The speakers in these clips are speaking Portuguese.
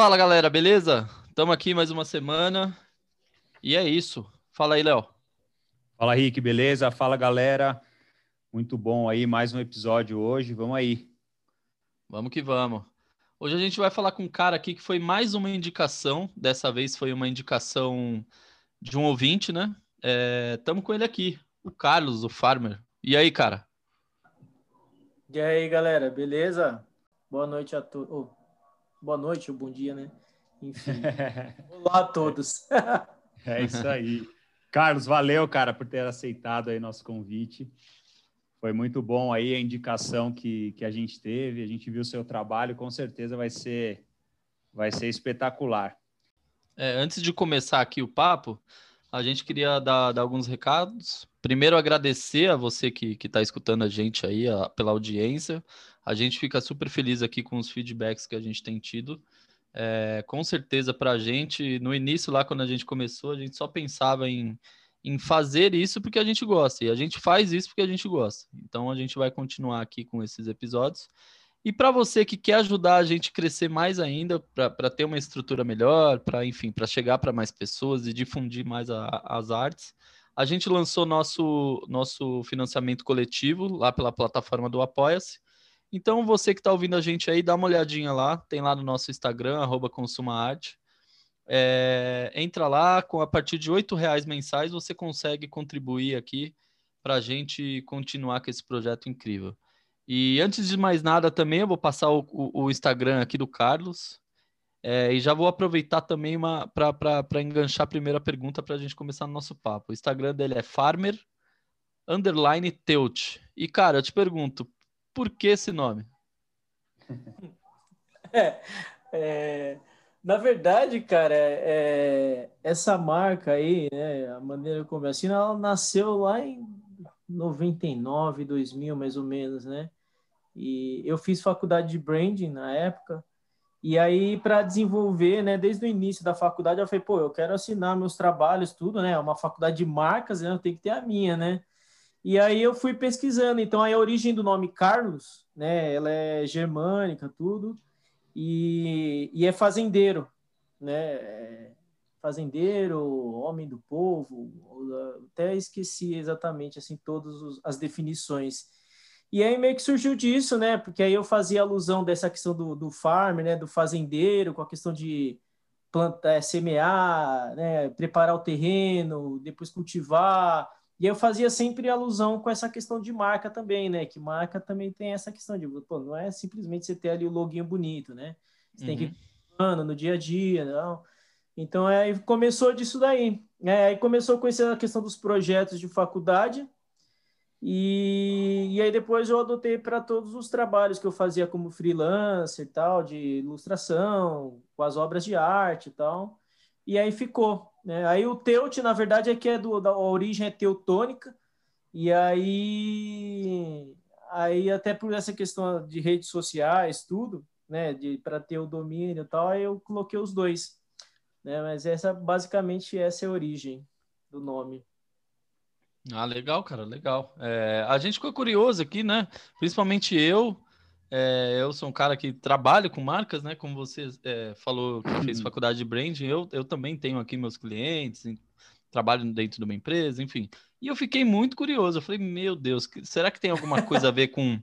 Fala galera, beleza? Estamos aqui mais uma semana e é isso. Fala aí, Léo. Fala, Rick, beleza? Fala galera, muito bom aí, mais um episódio hoje, vamos aí. Vamos que vamos. Hoje a gente vai falar com um cara aqui que foi mais uma indicação, dessa vez foi uma indicação de um ouvinte, né? Estamos é, com ele aqui, o Carlos, o Farmer. E aí, cara? E aí, galera, beleza? Boa noite a todos. Oh, boa noite ou bom dia, né? Enfim. Olá a todos. é isso aí. Carlos, valeu, cara, por ter aceitado aí nosso convite. Foi muito bom aí a indicação que, que a gente teve, a gente viu o seu trabalho, com certeza vai ser, vai ser espetacular. É, antes de começar aqui o papo, a gente queria dar, dar alguns recados. Primeiro, agradecer a você que está escutando a gente aí, a, pela audiência. A gente fica super feliz aqui com os feedbacks que a gente tem tido. É, com certeza, para a gente, no início, lá quando a gente começou, a gente só pensava em em fazer isso porque a gente gosta. E a gente faz isso porque a gente gosta. Então a gente vai continuar aqui com esses episódios. E para você que quer ajudar a gente a crescer mais ainda, para ter uma estrutura melhor, para enfim, para chegar para mais pessoas e difundir mais a, as artes, a gente lançou nosso nosso financiamento coletivo lá pela plataforma do Apoia-se. Então você que está ouvindo a gente aí, dá uma olhadinha lá, tem lá no nosso Instagram, consumaarte. É, entra lá, com a partir de R$ reais mensais você consegue contribuir aqui para a gente continuar com esse projeto incrível. E antes de mais nada, também eu vou passar o, o, o Instagram aqui do Carlos. É, e já vou aproveitar também para enganchar a primeira pergunta para a gente começar no nosso papo. O Instagram dele é farmer underline teut. E, cara, eu te pergunto, por que esse nome? É, é, na verdade, cara, é, essa marca aí, né, a maneira como eu assino, ela nasceu lá em 99, 2000, mais ou menos, né? E eu fiz faculdade de branding na época, e aí para desenvolver, né, desde o início da faculdade, eu falei, pô, eu quero assinar meus trabalhos, tudo, né? É uma faculdade de marcas, né? Eu tenho que ter a minha, né? E aí eu fui pesquisando, então a origem do nome Carlos, né, ela é germânica, tudo e, e é fazendeiro, né? É fazendeiro, homem do povo, até esqueci exatamente assim todas as definições. E aí meio que surgiu disso, né? Porque aí eu fazia alusão dessa questão do, do farm, né? Do fazendeiro, com a questão de plantar, semear, né? Preparar o terreno, depois cultivar, e eu fazia sempre alusão com essa questão de marca também, né? Que marca também tem essa questão de, pô, não é simplesmente você ter ali o loginho bonito, né? Você uhum. tem que ir uhum. no dia a dia, não. Então, é, começou disso daí. É, aí começou a conhecer a questão dos projetos de faculdade, e, e aí depois eu adotei para todos os trabalhos que eu fazia como freelancer e tal, de ilustração, com as obras de arte e tal. E aí ficou. Né? Aí o Teut, na verdade, é que é do, da origem é teutônica, e aí, aí até por essa questão de redes sociais, tudo, né, para ter o domínio e tal, aí eu coloquei os dois. Né? Mas essa, basicamente, essa é a origem do nome. Ah, legal, cara, legal. É, a gente ficou curioso aqui, né? Principalmente eu, é, eu sou um cara que trabalha com marcas, né? Como você é, falou que fez uhum. faculdade de branding, eu, eu também tenho aqui meus clientes, trabalho dentro de uma empresa, enfim. E eu fiquei muito curioso. Eu falei, meu Deus, será que tem alguma coisa a ver com.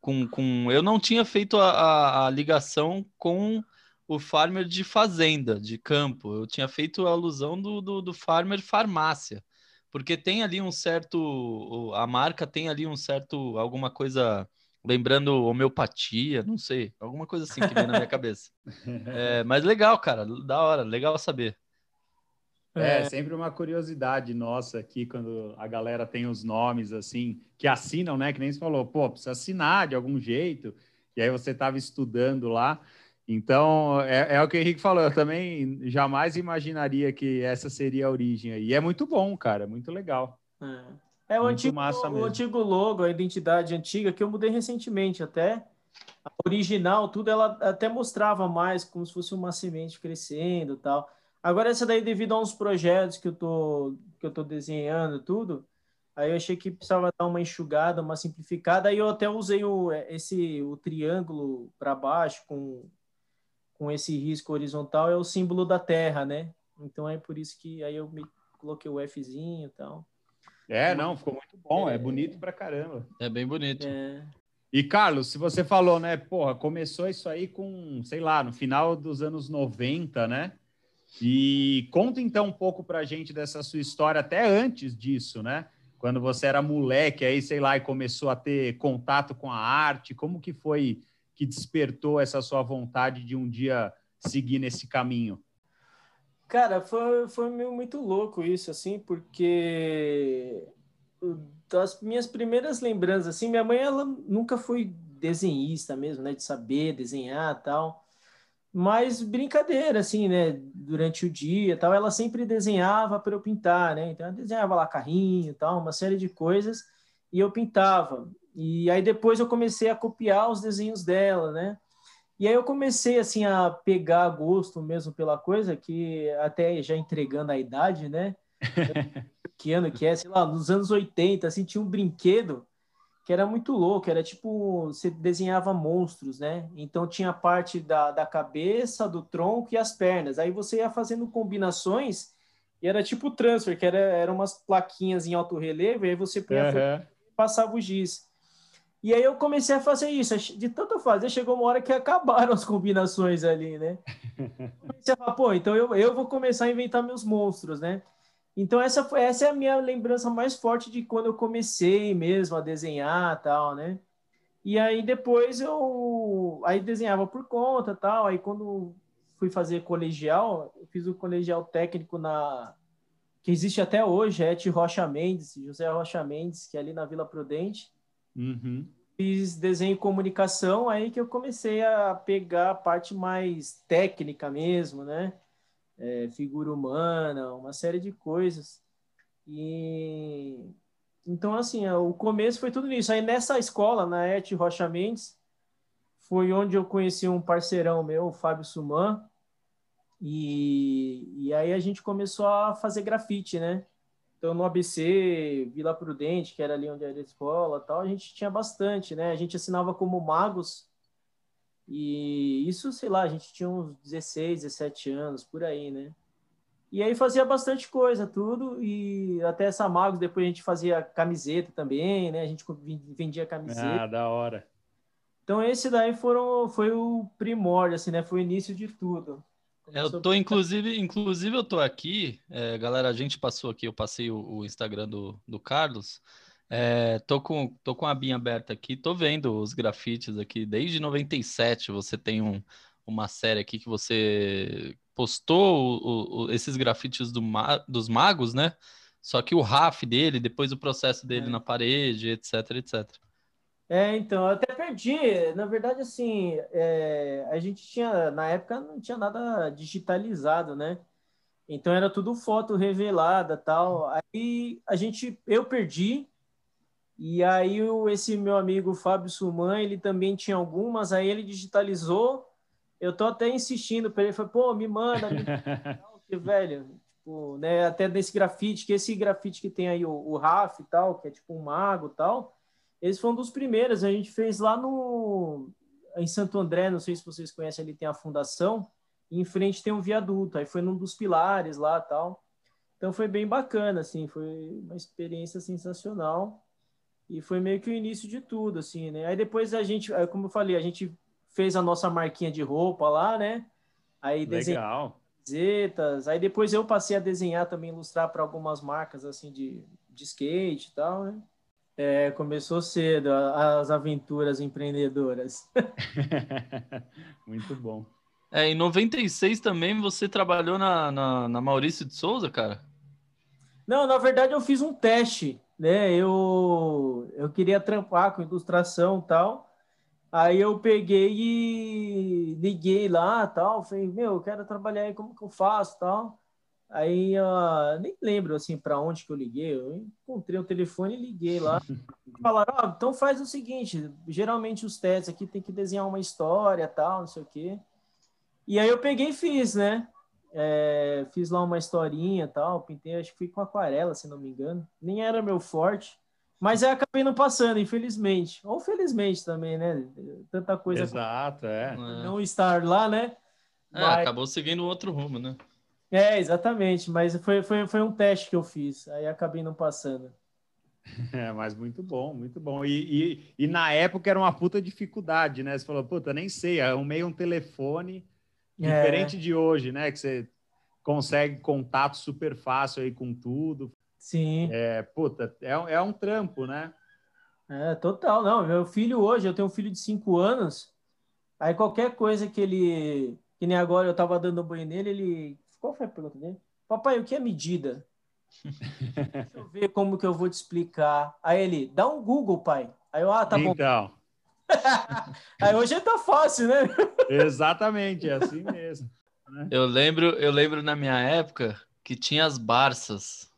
com, com... Eu não tinha feito a, a, a ligação com o farmer de fazenda, de campo. Eu tinha feito a alusão do, do, do farmer farmácia. Porque tem ali um certo. A marca tem ali um certo. alguma coisa lembrando homeopatia, não sei, alguma coisa assim que vem na minha cabeça. É, mas legal, cara, da hora, legal saber. É, é, sempre uma curiosidade nossa aqui, quando a galera tem os nomes assim, que assinam, né? Que nem você falou, pô, precisa assinar de algum jeito, e aí você estava estudando lá. Então, é, é, o que o Henrique falou, eu também jamais imaginaria que essa seria a origem aí. E é muito bom, cara, muito legal. É. É o antigo, o antigo logo, a identidade antiga, que eu mudei recentemente até. A original, tudo, ela até mostrava mais como se fosse uma semente crescendo tal. Agora, essa daí, devido a uns projetos que eu tô, que eu tô desenhando, tudo, aí eu achei que precisava dar uma enxugada, uma simplificada, aí eu até usei o, esse, o triângulo para baixo com, com esse risco horizontal é o símbolo da Terra, né? Então é por isso que aí eu me coloquei o Fzinho e tal. É, não, ficou muito bom, é, é bonito pra caramba. É bem bonito. É. E Carlos, se você falou, né, porra, começou isso aí com, sei lá, no final dos anos 90, né? E conta então um pouco pra gente dessa sua história até antes disso, né? Quando você era moleque aí, sei lá, e começou a ter contato com a arte, como que foi que despertou essa sua vontade de um dia seguir nesse caminho? Cara, foi, foi muito louco isso, assim, porque das minhas primeiras lembranças, assim, minha mãe, ela nunca foi desenhista mesmo, né, de saber desenhar tal, mas brincadeira, assim, né, durante o dia tal, ela sempre desenhava para eu pintar, né, então eu desenhava lá carrinho tal, uma série de coisas, e eu pintava, e aí depois eu comecei a copiar os desenhos dela, né, e aí eu comecei assim a pegar gosto mesmo pela coisa, que até já entregando a idade, né? que ano que é, sei lá, nos anos 80, assim, tinha um brinquedo que era muito louco, era tipo, você desenhava monstros, né? Então tinha parte da, da cabeça, do tronco e as pernas. Aí você ia fazendo combinações e era tipo transfer, que era, eram umas plaquinhas em alto relevo, e aí você punha uhum. passava o giz. E aí eu comecei a fazer isso. De tanto fazer, chegou uma hora que acabaram as combinações ali, né? Comecei a falar, pô, então eu, eu vou começar a inventar meus monstros, né? Então essa foi essa é a minha lembrança mais forte de quando eu comecei mesmo a desenhar tal, né? E aí depois eu aí desenhava por conta tal. Aí quando fui fazer colegial, eu fiz o colegial técnico na que existe até hoje, é Rocha Mendes, José Rocha Mendes, que é ali na Vila Prudente. Uhum. Fiz desenho e comunicação, aí que eu comecei a pegar a parte mais técnica mesmo, né? É, figura humana, uma série de coisas. E então, assim, o começo foi tudo isso. Aí nessa escola, na ET Rocha Mendes, foi onde eu conheci um parceirão meu, o Fábio Suman, e, e aí a gente começou a fazer grafite, né? Então, no ABC, Vila Prudente, que era ali onde era a escola tal, a gente tinha bastante, né? A gente assinava como magos e isso, sei lá, a gente tinha uns 16, 17 anos, por aí, né? E aí fazia bastante coisa, tudo, e até essa Magos, depois a gente fazia camiseta também, né? A gente vendia camiseta. Ah, da hora. Então esse daí foram, foi o primórdio, assim, né? Foi o início de tudo. Eu tô, inclusive, inclusive eu tô aqui, é, galera, a gente passou aqui, eu passei o, o Instagram do, do Carlos, é, tô, com, tô com a binha aberta aqui, tô vendo os grafites aqui, desde 97 você tem um, uma série aqui que você postou o, o, esses grafites do, dos magos, né? Só que o RAF dele, depois o processo dele é. na parede, etc, etc. É, então, eu até perdi. Na verdade, assim, é, a gente tinha, na época, não tinha nada digitalizado, né? Então era tudo foto revelada tal. Aí a gente, eu perdi. E aí esse meu amigo Fábio Suman, ele também tinha algumas. Aí ele digitalizou. Eu tô até insistindo para ele, falei, pô, me manda, me manda, velho. Tipo, né? Até desse grafite, que esse grafite que tem aí o, o Raf e tal, que é tipo um mago e tal esse foi um dos primeiros. A gente fez lá no em Santo André, não sei se vocês conhecem, ali tem a fundação, e em frente tem um viaduto. Aí foi num dos pilares lá, tal. Então foi bem bacana, assim, foi uma experiência sensacional. E foi meio que o início de tudo, assim, né? Aí depois a gente, como eu falei, a gente fez a nossa marquinha de roupa lá, né? Aí Legal. camisetas. Aí depois eu passei a desenhar também, ilustrar para algumas marcas assim de, de skate e tal, né? É, começou cedo as aventuras empreendedoras. Muito bom. É, em 96 também você trabalhou na, na, na, Maurício de Souza, cara? Não, na verdade eu fiz um teste, né? Eu, eu queria trampar com ilustração e tal. Aí eu peguei e liguei lá tal. Falei, meu, eu quero trabalhar aí, como que eu faço tal. Aí nem lembro assim para onde que eu liguei. Eu encontrei o telefone e liguei lá. Falaram, ah, então faz o seguinte: geralmente os testes aqui tem que desenhar uma história, tal, não sei o quê. E aí eu peguei e fiz, né? É, fiz lá uma historinha tal, pintei, acho que fui com aquarela, se não me engano. Nem era meu forte, mas aí acabei não passando, infelizmente. Ou felizmente também, né? Tanta coisa. Exato, é. Não estar lá, né? É, mas... acabou seguindo outro rumo, né? É, exatamente, mas foi, foi, foi um teste que eu fiz, aí acabei não passando. É, mas muito bom, muito bom. E, e, e, na época era uma puta dificuldade, né? Você falou, puta, nem sei, arrumei um telefone é. diferente de hoje, né? Que você consegue contato super fácil aí com tudo. Sim. É, puta, é, é um trampo, né? É, total. Não, meu filho hoje, eu tenho um filho de cinco anos, aí qualquer coisa que ele, que nem agora eu tava dando banho nele, ele, qual foi a pergunta dele? Papai, o que é medida? Deixa eu ver como que eu vou te explicar. Aí ele, dá um Google, pai. Aí eu, ah, tá então. bom. Então. Aí hoje tá fácil, né? Exatamente, é assim mesmo. Né? Eu lembro, eu lembro na minha época que tinha as Barças.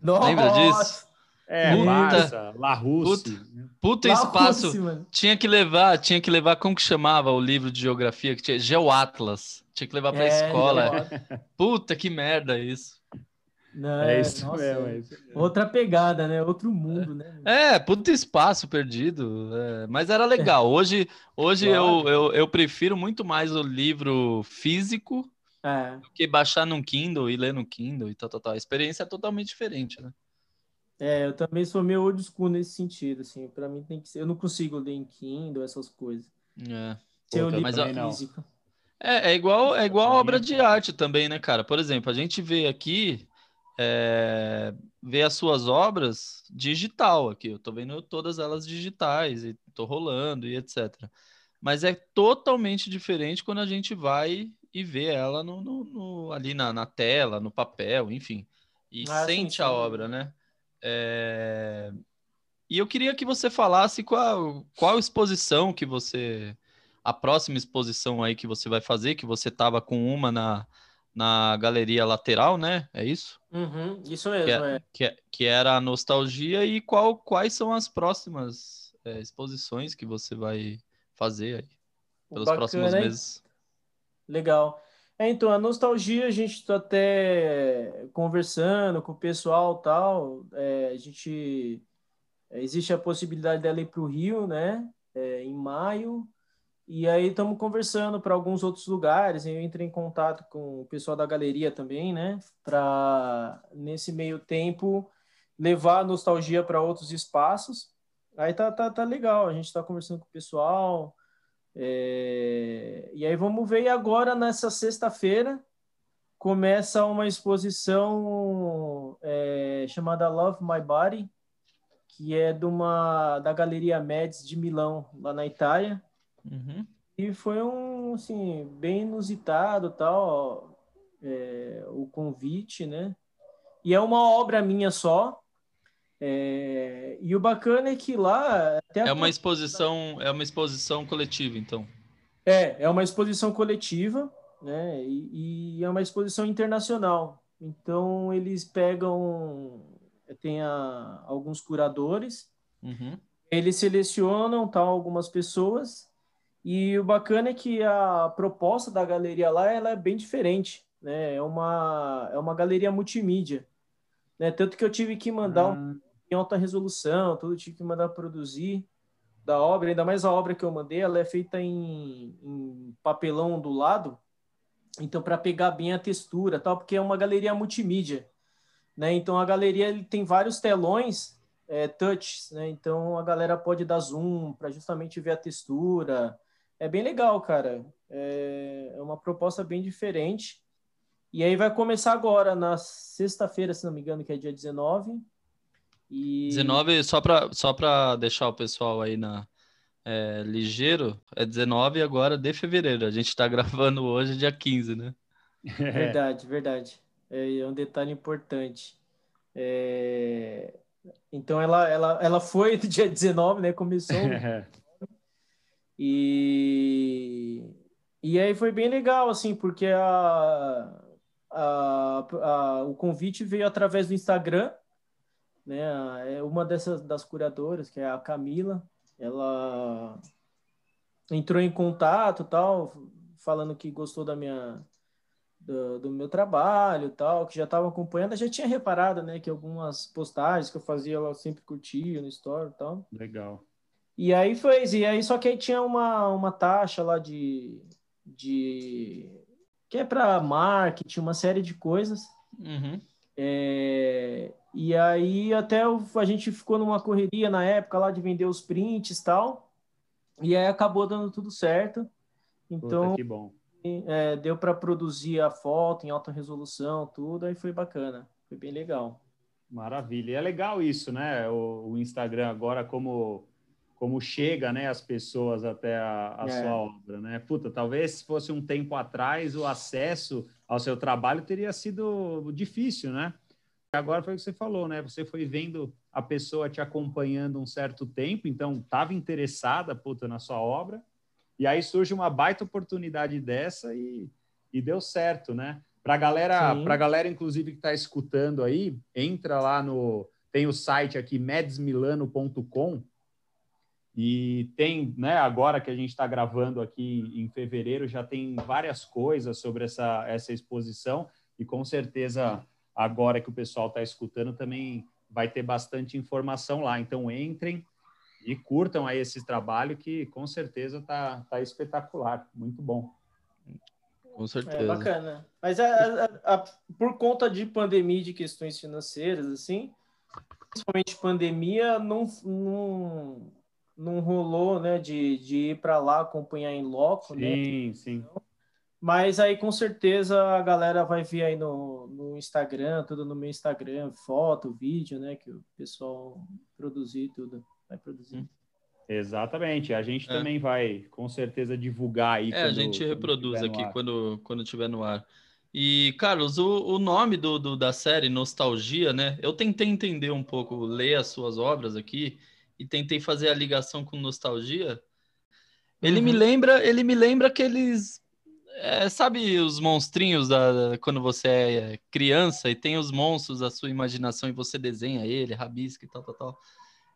Nossa. Lembra disso? É, puta, Barça, La Russe. Puta, puta La espaço. Russe, tinha que levar, tinha que levar, como que chamava o livro de geografia que tinha? Geoatlas. Tinha que levar para é, escola. Puta que merda isso. Não, é isso nossa, mesmo, é. Outra pegada, né? Outro mundo, né? É, puto espaço perdido. É, mas era legal. Hoje, hoje claro. eu, eu, eu, prefiro muito mais o livro físico é. do que baixar no Kindle e ler no Kindle e tal, tal, tal. A experiência é totalmente diferente, né? É, eu também sou meio old school nesse sentido, assim. Para mim tem que ser. Eu não consigo ler em Kindle, essas coisas. É. Se eu li físico. É, é igual, é igual obra de arte também, né, cara? Por exemplo, a gente vê aqui é, ver as suas obras digital aqui. Eu estou vendo todas elas digitais e estou rolando e etc. Mas é totalmente diferente quando a gente vai e vê ela no, no, no ali na, na, tela, no papel, enfim, e ah, sente sim, sim. a obra, né? É... E eu queria que você falasse qual, qual exposição que você. A próxima exposição aí que você vai fazer, que você estava com uma na, na galeria lateral, né? É isso? Uhum, isso mesmo, que, é, é. Que, que, era a nostalgia e qual, quais são as próximas é, exposições que você vai fazer aí pelos Bacana, próximos meses? Legal. É, então, a nostalgia, a gente está até conversando com o pessoal tal, é, a gente... Existe a possibilidade dela ir para o Rio, né? É, em maio, e aí estamos conversando para alguns outros lugares. Eu entrei em contato com o pessoal da galeria também, né? Para nesse meio tempo levar a nostalgia para outros espaços. Aí tá, tá, tá legal. A gente está conversando com o pessoal. É... E aí vamos ver. E agora nessa sexta-feira começa uma exposição é, chamada Love My Body, que é de uma da Galeria Médici de Milão, lá na Itália. Uhum. E foi um, assim, bem inusitado, tal, é, o convite, né? E é uma obra minha só. É, e o bacana é que lá é uma exposição, é uma exposição coletiva, então. É, é uma exposição coletiva, né? E, e é uma exposição internacional. Então eles pegam, tem a, alguns curadores, uhum. eles selecionam tal algumas pessoas e o bacana é que a proposta da galeria lá ela é bem diferente, né? É uma, é uma galeria multimídia, né? Tanto que eu tive que mandar ah. um, em alta resolução, tudo tive que mandar produzir da obra, ainda mais a obra que eu mandei, ela é feita em, em papelão do lado, então para pegar bem a textura, tal, porque é uma galeria multimídia, né? Então a galeria ele tem vários telões é, né? Então a galera pode dar zoom para justamente ver a textura, é bem legal, cara. É, é uma proposta bem diferente. E aí vai começar agora, na sexta-feira, se não me engano, que é dia 19. E... 19, só para só deixar o pessoal aí na, é, ligeiro, é 19 agora de fevereiro. A gente está gravando hoje, dia 15, né? Verdade, verdade. É, é um detalhe importante. É... Então ela, ela, ela foi do dia 19, né? Começou E, e aí foi bem legal, assim, porque a, a, a, o convite veio através do Instagram, né? É uma dessas das curadoras, que é a Camila, ela entrou em contato, tal, falando que gostou da minha do, do meu trabalho, tal, que já estava acompanhando, já tinha reparado, né, que algumas postagens que eu fazia ela sempre curtia no story, tal. Legal. E aí foi, e aí só que aí tinha uma, uma taxa lá de, de que é para marketing, uma série de coisas. Uhum. É, e aí até a gente ficou numa correria na época lá de vender os prints e tal. E aí acabou dando tudo certo. Então, que bom. É, deu para produzir a foto em alta resolução, tudo, aí foi bacana, foi bem legal. Maravilha. E é legal isso, né? O, o, Instagram agora como como chega, né, as pessoas até a, a é. sua obra, né? Puta, talvez se fosse um tempo atrás o acesso ao seu trabalho teria sido difícil, né? Agora foi o que você falou, né? Você foi vendo a pessoa te acompanhando um certo tempo, então estava interessada, puta, na sua obra, e aí surge uma baita oportunidade dessa e, e deu certo, né? Para galera, para galera inclusive que está escutando aí, entra lá no tem o site aqui medsmilano.com e tem, né, agora que a gente está gravando aqui em fevereiro, já tem várias coisas sobre essa, essa exposição e com certeza agora que o pessoal está escutando também vai ter bastante informação lá. Então entrem, e curtam aí esse trabalho que com certeza tá, tá espetacular, muito bom. Com certeza. É bacana. Mas a, a, a, por conta de pandemia, de questões financeiras, assim, principalmente pandemia, não, não, não rolou, né, de, de ir para lá acompanhar em loco, sim, né? Sim, sim. Mas aí com certeza a galera vai ver aí no, no Instagram, tudo no meu Instagram, foto, vídeo, né, que o pessoal produzir tudo vai produzir. Hum. Exatamente. A gente é. também vai, com certeza, divulgar aí. É, quando, a gente reproduz aqui quando, quando tiver no ar. E, Carlos, o, o nome do, do, da série, Nostalgia, né? Eu tentei entender um pouco, ler as suas obras aqui e tentei fazer a ligação com nostalgia. Ele uhum. me lembra, ele me lembra aqueles, é, sabe os monstrinhos da, quando você é criança e tem os monstros da sua imaginação e você desenha ele, rabisca e tal, tal, tal.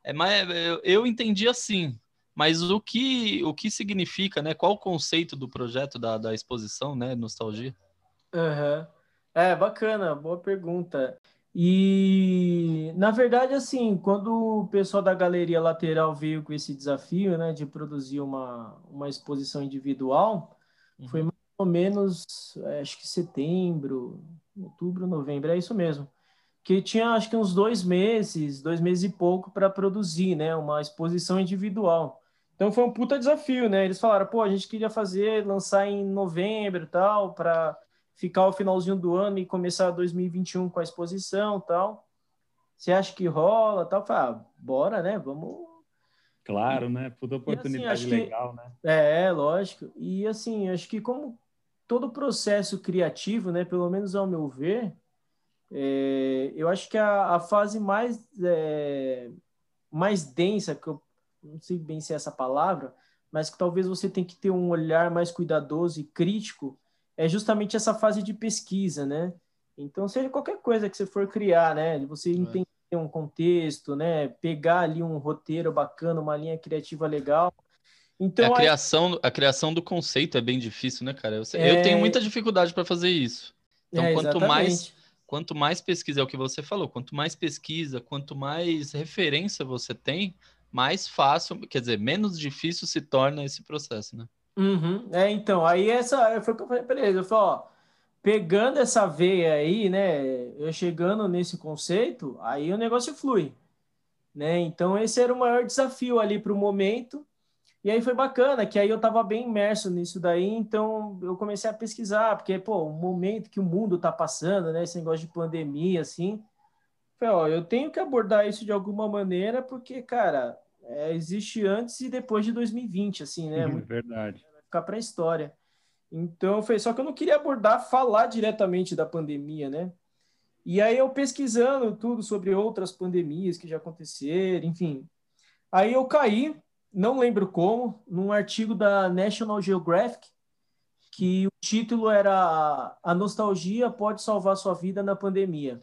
É, mas eu, eu entendi assim. Mas o que, o que significa, né? Qual o conceito do projeto da, da exposição, né? Nostalgia? Uhum. É, bacana, boa pergunta. E, na verdade, assim, quando o pessoal da Galeria Lateral veio com esse desafio, né, de produzir uma, uma exposição individual, uhum. foi mais ou menos, é, acho que setembro, outubro, novembro, é isso mesmo que tinha acho que uns dois meses, dois meses e pouco para produzir, né, uma exposição individual. Então foi um puta desafio, né? Eles falaram, pô, a gente queria fazer, lançar em novembro, tal, para ficar o finalzinho do ano e começar 2021 com a exposição, tal. Você acha que rola, tal? Falei, ah, bora, né? Vamos. Claro, né? Puta oportunidade assim, legal, que... né? É, lógico. E assim, acho que como todo processo criativo, né, pelo menos ao meu ver, é, eu acho que a, a fase mais, é, mais densa, que eu não sei bem se é essa palavra, mas que talvez você tenha que ter um olhar mais cuidadoso e crítico, é justamente essa fase de pesquisa, né? Então, seja qualquer coisa que você for criar, né? Você é. entender um contexto, né? Pegar ali um roteiro bacana, uma linha criativa legal. Então, a, criação, a criação do conceito é bem difícil, né, cara? Eu, é... eu tenho muita dificuldade para fazer isso. Então, é, quanto mais quanto mais pesquisa, é o que você falou, quanto mais pesquisa, quanto mais referência você tem, mais fácil, quer dizer, menos difícil se torna esse processo, né? Uhum. É, então, aí essa foi o que eu falei para ele, eu falei, ó, pegando essa veia aí, né, eu chegando nesse conceito, aí o negócio flui, né? Então esse era o maior desafio ali para o momento, e aí foi bacana, que aí eu estava bem imerso nisso daí, então eu comecei a pesquisar, porque, pô, o momento que o mundo está passando, né, esse negócio de pandemia, assim, foi, ó, eu tenho que abordar isso de alguma maneira, porque, cara, é, existe antes e depois de 2020, assim, né? É verdade. Vai ficar para a história. Então, foi só que eu não queria abordar, falar diretamente da pandemia, né? E aí eu pesquisando tudo sobre outras pandemias que já aconteceram, enfim. Aí eu caí não lembro como, num artigo da National Geographic, que o título era A Nostalgia Pode Salvar Sua Vida na Pandemia.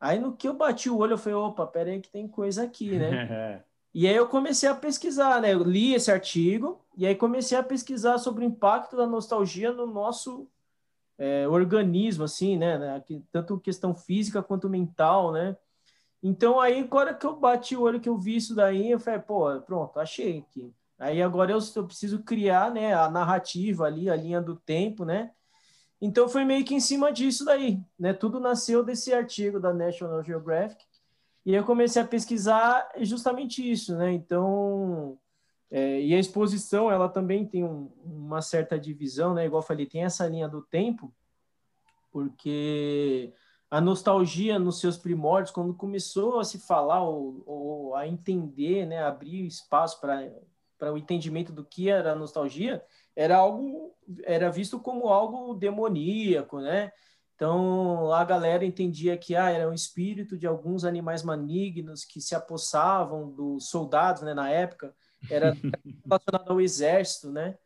Aí no que eu bati o olho, eu falei, opa, pera aí que tem coisa aqui, né? e aí eu comecei a pesquisar, né? Eu li esse artigo e aí comecei a pesquisar sobre o impacto da nostalgia no nosso é, organismo, assim, né? Tanto questão física quanto mental, né? Então aí, agora que eu bati o olho, que eu vi isso daí, eu falei, pô, pronto, achei aqui. Aí agora eu, eu preciso criar, né, a narrativa ali, a linha do tempo, né? Então foi meio que em cima disso daí, né? Tudo nasceu desse artigo da National Geographic e eu comecei a pesquisar justamente isso, né? Então, é, e a exposição, ela também tem um, uma certa divisão, né? Igual eu falei, tem essa linha do tempo, porque a nostalgia nos seus primórdios, quando começou a se falar ou, ou a entender, né? Abrir espaço para o entendimento do que era a nostalgia, era algo, era visto como algo demoníaco, né? Então, a galera entendia que ah, era um espírito de alguns animais malignos que se apossavam dos soldados, né, na época, era relacionado ao exército, né?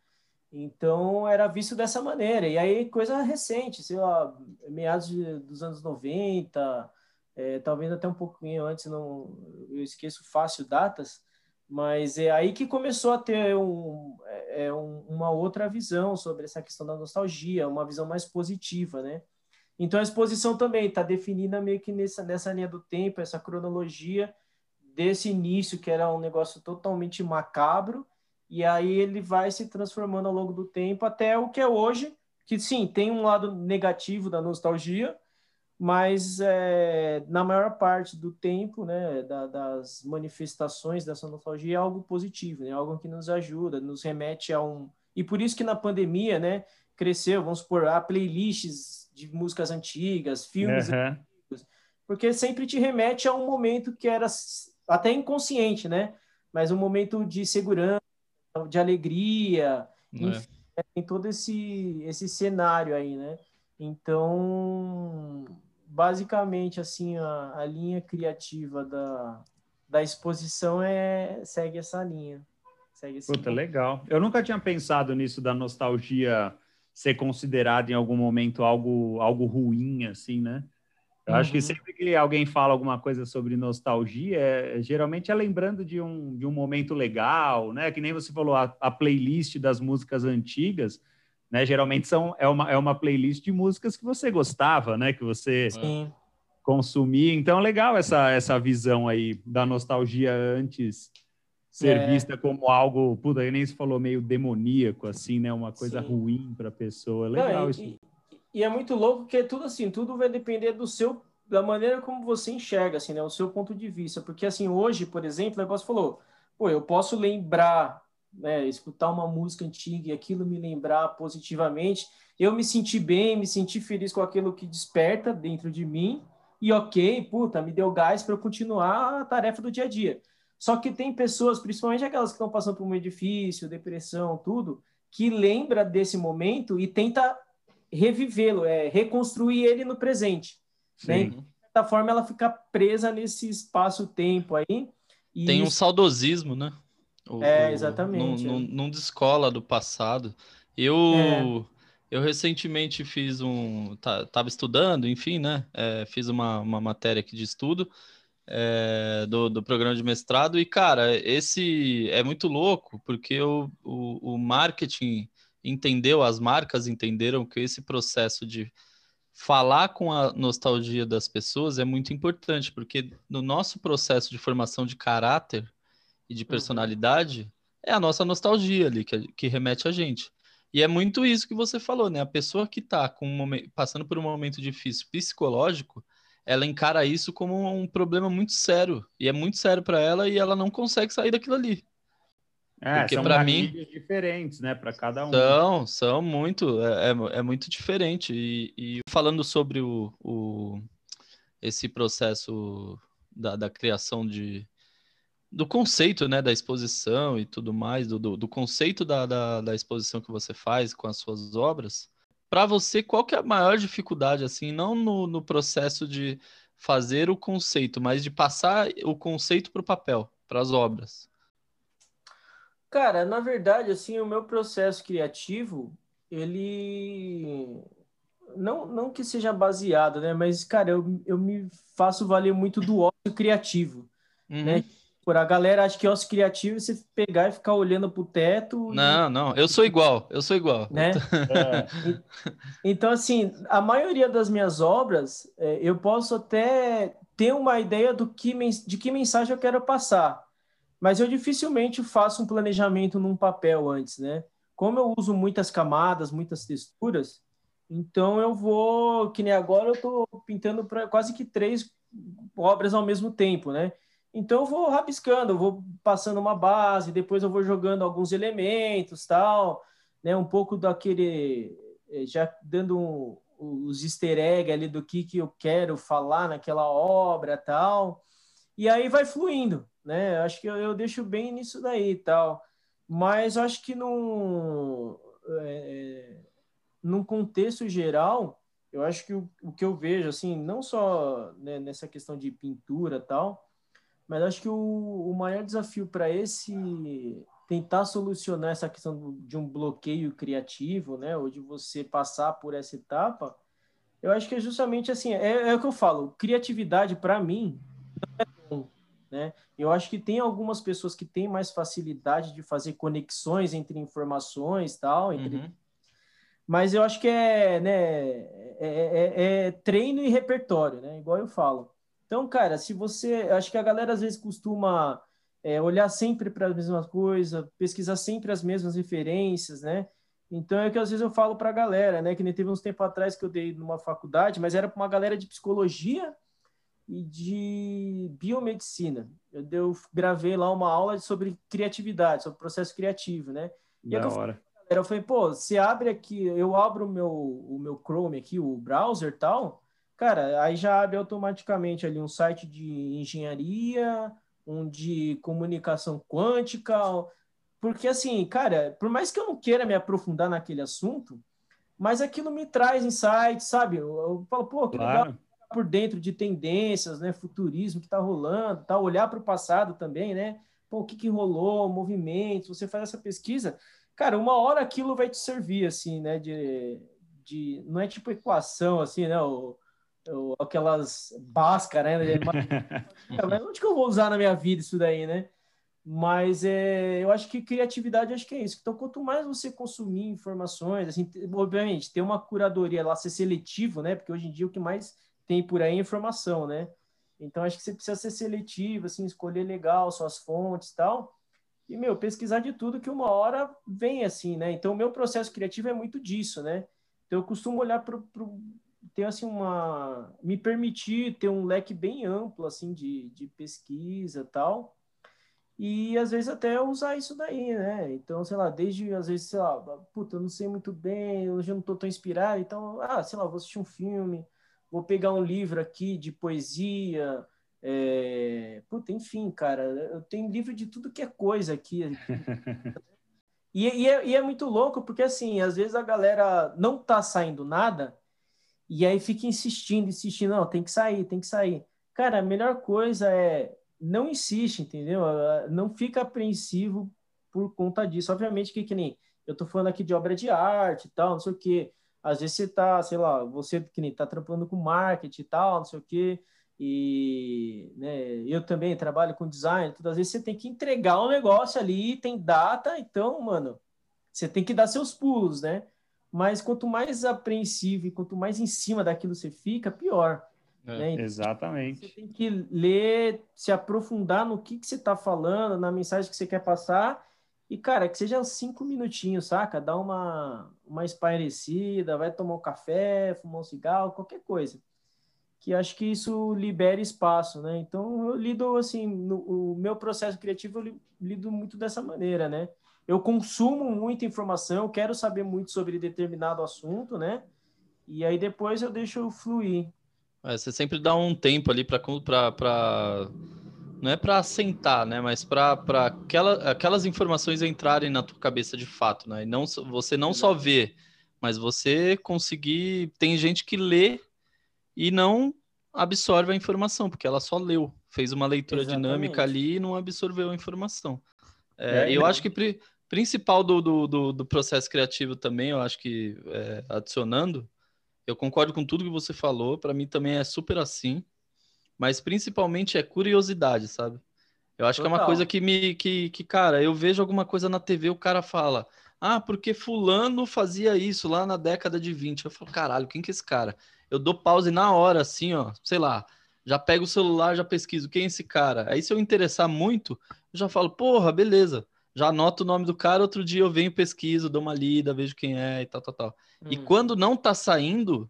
Então, era visto dessa maneira. E aí, coisa recente, sei lá, meados de, dos anos 90, é, talvez até um pouquinho antes, não, eu esqueço fácil datas, mas é aí que começou a ter um, é, é um, uma outra visão sobre essa questão da nostalgia, uma visão mais positiva, né? Então a exposição também está definida meio que nessa, nessa linha do tempo, essa cronologia desse início que era um negócio totalmente macabro, e aí ele vai se transformando ao longo do tempo até o que é hoje, que sim, tem um lado negativo da nostalgia, mas é, na maior parte do tempo, né, da, das manifestações dessa nostalgia é algo positivo, né, algo que nos ajuda, nos remete a um... E por isso que na pandemia, né, cresceu, vamos supor, a playlists de músicas antigas, filmes uhum. antigos, porque sempre te remete a um momento que era até inconsciente, né? Mas um momento de segurança, de alegria, é. enfim, tem todo esse, esse cenário aí, né? Então, basicamente, assim, a, a linha criativa da, da exposição é segue essa linha. Segue Puta, legal. Eu nunca tinha pensado nisso da nostalgia ser considerado em algum momento algo, algo ruim, assim, né? Eu uhum. acho que uhum. sempre que alguém fala alguma coisa sobre nostalgia, é, geralmente é lembrando de um, de um momento legal, né? Que nem você falou, a, a playlist das músicas antigas, né? Geralmente são, é, uma, é uma playlist de músicas que você gostava, né? Que você Sim. consumia. Então, legal essa, essa visão aí da nostalgia antes ser é. vista como algo, puta, nem se falou meio demoníaco, assim, né? Uma coisa Sim. ruim para a pessoa. Legal Não, e, isso. E, é muito louco que é tudo assim, tudo vai depender do seu, da maneira como você enxerga, assim, né? O seu ponto de vista. Porque, assim, hoje, por exemplo, o negócio falou, pô, eu posso lembrar, né? Escutar uma música antiga e aquilo me lembrar positivamente. Eu me senti bem, me senti feliz com aquilo que desperta dentro de mim. E ok, puta, me deu gás para eu continuar a tarefa do dia a dia. Só que tem pessoas, principalmente aquelas que estão passando por um edifício, depressão, tudo, que lembra desse momento e tenta revivê-lo, é reconstruir ele no presente. Né? De certa forma, ela fica presa nesse espaço-tempo aí. tem um saudosismo, né? O, é, exatamente. Não, é. não, descola do passado. Eu, é. eu recentemente fiz um. Tá, tava estudando, enfim, né? É, fiz uma, uma matéria aqui de estudo é, do, do programa de mestrado. E, cara, esse é muito louco, porque o, o, o marketing entendeu, as marcas entenderam que esse processo de falar com a nostalgia das pessoas é muito importante, porque no nosso processo de formação de caráter e de uhum. personalidade, uhum. é a nossa nostalgia ali que, que remete a gente. E é muito isso que você falou, né? A pessoa que está com um momento, passando por um momento difícil psicológico, ela encara isso como um problema muito sério. E é muito sério para ela e ela não consegue sair daquilo ali. É, Porque para mim diferentes, né, para cada um. São, são muito, é, é, é muito diferente. E, e, falando sobre o, o esse processo da, da, criação de do conceito, né, da exposição e tudo mais, do, do, do conceito da, da, da exposição que você faz com as suas obras, para você, qual que é a maior dificuldade, assim, não no, no processo de fazer o conceito, mas de passar o conceito para o papel, para as obras? Cara, na verdade, assim, o meu processo criativo, ele não, não que seja baseado, né? Mas, cara, eu, eu me faço valer muito do ócio criativo, uhum. né? Por a galera acha que ócio criativo é você pegar e ficar olhando pro teto. Não, e... não, eu sou igual, eu sou igual. Né? É. Então, assim, a maioria das minhas obras, é, eu posso até ter uma ideia do que, de que mensagem eu quero passar, mas eu dificilmente faço um planejamento num papel antes, né? Como eu uso muitas camadas, muitas texturas, Então eu vou, que nem agora eu estou pintando para quase que três obras ao mesmo tempo, né? Então eu vou rabiscando, eu vou passando uma base, depois eu vou jogando alguns elementos, tal, né? Um pouco daquele, eh, já dando um, os easter eggs ali do que que eu quero falar naquela obra, tal. E aí vai fluindo, né? Acho que eu, eu deixo bem nisso daí, tal. Mas acho que num, é, num contexto geral, eu acho que o, o que eu vejo, assim, não só né, nessa questão de pintura tal, mas acho que o, o maior desafio para esse tentar solucionar essa questão de um bloqueio criativo, né, ou de você passar por essa etapa, eu acho que é justamente assim, é, é o que eu falo, criatividade para mim não é né? Eu acho que tem algumas pessoas que têm mais facilidade de fazer conexões entre informações, tal, entre uhum. mas eu acho que é, né, é, é, é treino e repertório, né? Igual eu falo. Então, cara, se você. Acho que a galera às vezes costuma é, olhar sempre para a mesma coisa, pesquisar sempre as mesmas referências, né? Então é que às vezes eu falo para a galera, né? Que nem teve uns tempo atrás que eu dei numa faculdade, mas era para uma galera de psicologia e de biomedicina. Eu, eu gravei lá uma aula sobre criatividade, sobre processo criativo, né? E da hora. Eu, eu falei, pô, você abre aqui, eu abro o meu, o meu Chrome aqui, o browser tal, Cara, aí já abre automaticamente ali um site de engenharia, um de comunicação quântica, porque assim, cara, por mais que eu não queira me aprofundar naquele assunto, mas aquilo me traz insights, sabe? Eu, eu falo, pô, que claro. legal por dentro de tendências, né, futurismo que está rolando, tá? olhar para o passado também, né? Pô, o que, que rolou, movimentos, você faz essa pesquisa, cara, uma hora aquilo vai te servir, assim, né? De, de não é tipo equação, assim, né? O, aquelas báscaras, né? Mas onde que eu vou usar na minha vida isso daí, né? Mas é, eu acho que criatividade acho que é isso. Então, quanto mais você consumir informações, assim, obviamente, ter uma curadoria lá, ser seletivo, né? Porque hoje em dia o que mais tem por aí informação, né? Então, acho que você precisa ser seletivo, assim, escolher legal suas fontes tal. E, meu, pesquisar de tudo que uma hora vem assim, né? Então, o meu processo criativo é muito disso, né? Então, eu costumo olhar para ter assim uma me permitir ter um leque bem amplo assim de, de pesquisa tal e às vezes até usar isso daí né então sei lá desde às vezes sei lá puta eu não sei muito bem hoje eu não tô tão inspirado então ah sei lá vou assistir um filme vou pegar um livro aqui de poesia é... puta enfim cara eu tenho livro de tudo que é coisa aqui e, e, é, e é muito louco porque assim às vezes a galera não tá saindo nada e aí fica insistindo, insistindo, não, tem que sair, tem que sair. Cara, a melhor coisa é não insiste, entendeu? Não fica apreensivo por conta disso. Obviamente que, que nem eu tô falando aqui de obra de arte e tal, não sei o quê. Às vezes você tá, sei lá, você que nem tá trampando com marketing e tal, não sei o quê. E né, eu também trabalho com design, todas as vezes você tem que entregar um negócio ali, tem data, então, mano, você tem que dar seus pulos, né? mas quanto mais apreensivo e quanto mais em cima daquilo você fica, pior. É, né? então, exatamente. Você tem que ler, se aprofundar no que, que você está falando, na mensagem que você quer passar. E, cara, que seja cinco minutinhos, saca? Dá uma, uma espairecida, vai tomar um café, fumar um cigarro, qualquer coisa. Que acho que isso libera espaço, né? Então, eu lido, assim, no, o meu processo criativo, eu lido muito dessa maneira, né? eu consumo muita informação, quero saber muito sobre determinado assunto, né? E aí depois eu deixo fluir. É, você sempre dá um tempo ali para não é para assentar, né? Mas para aquela, aquelas informações entrarem na tua cabeça de fato, né? E não você não só vê, mas você conseguir. Tem gente que lê e não absorve a informação, porque ela só leu, fez uma leitura Exatamente. dinâmica ali e não absorveu a informação. É, é, eu acho que principal do, do, do, do, processo criativo também, eu acho que é, adicionando, eu concordo com tudo que você falou, para mim também é super assim, mas principalmente é curiosidade, sabe? Eu acho Total. que é uma coisa que me, que, que, cara, eu vejo alguma coisa na TV, o cara fala, ah, porque fulano fazia isso lá na década de 20. Eu falo, caralho, quem que é esse cara? Eu dou pause na hora, assim, ó, sei lá, já pego o celular, já pesquiso, quem é esse cara? Aí se eu interessar muito, eu já falo, porra, beleza já anoto o nome do cara, outro dia eu venho, pesquiso, dou uma lida, vejo quem é e tal, tal, tal. Hum. E quando não tá saindo,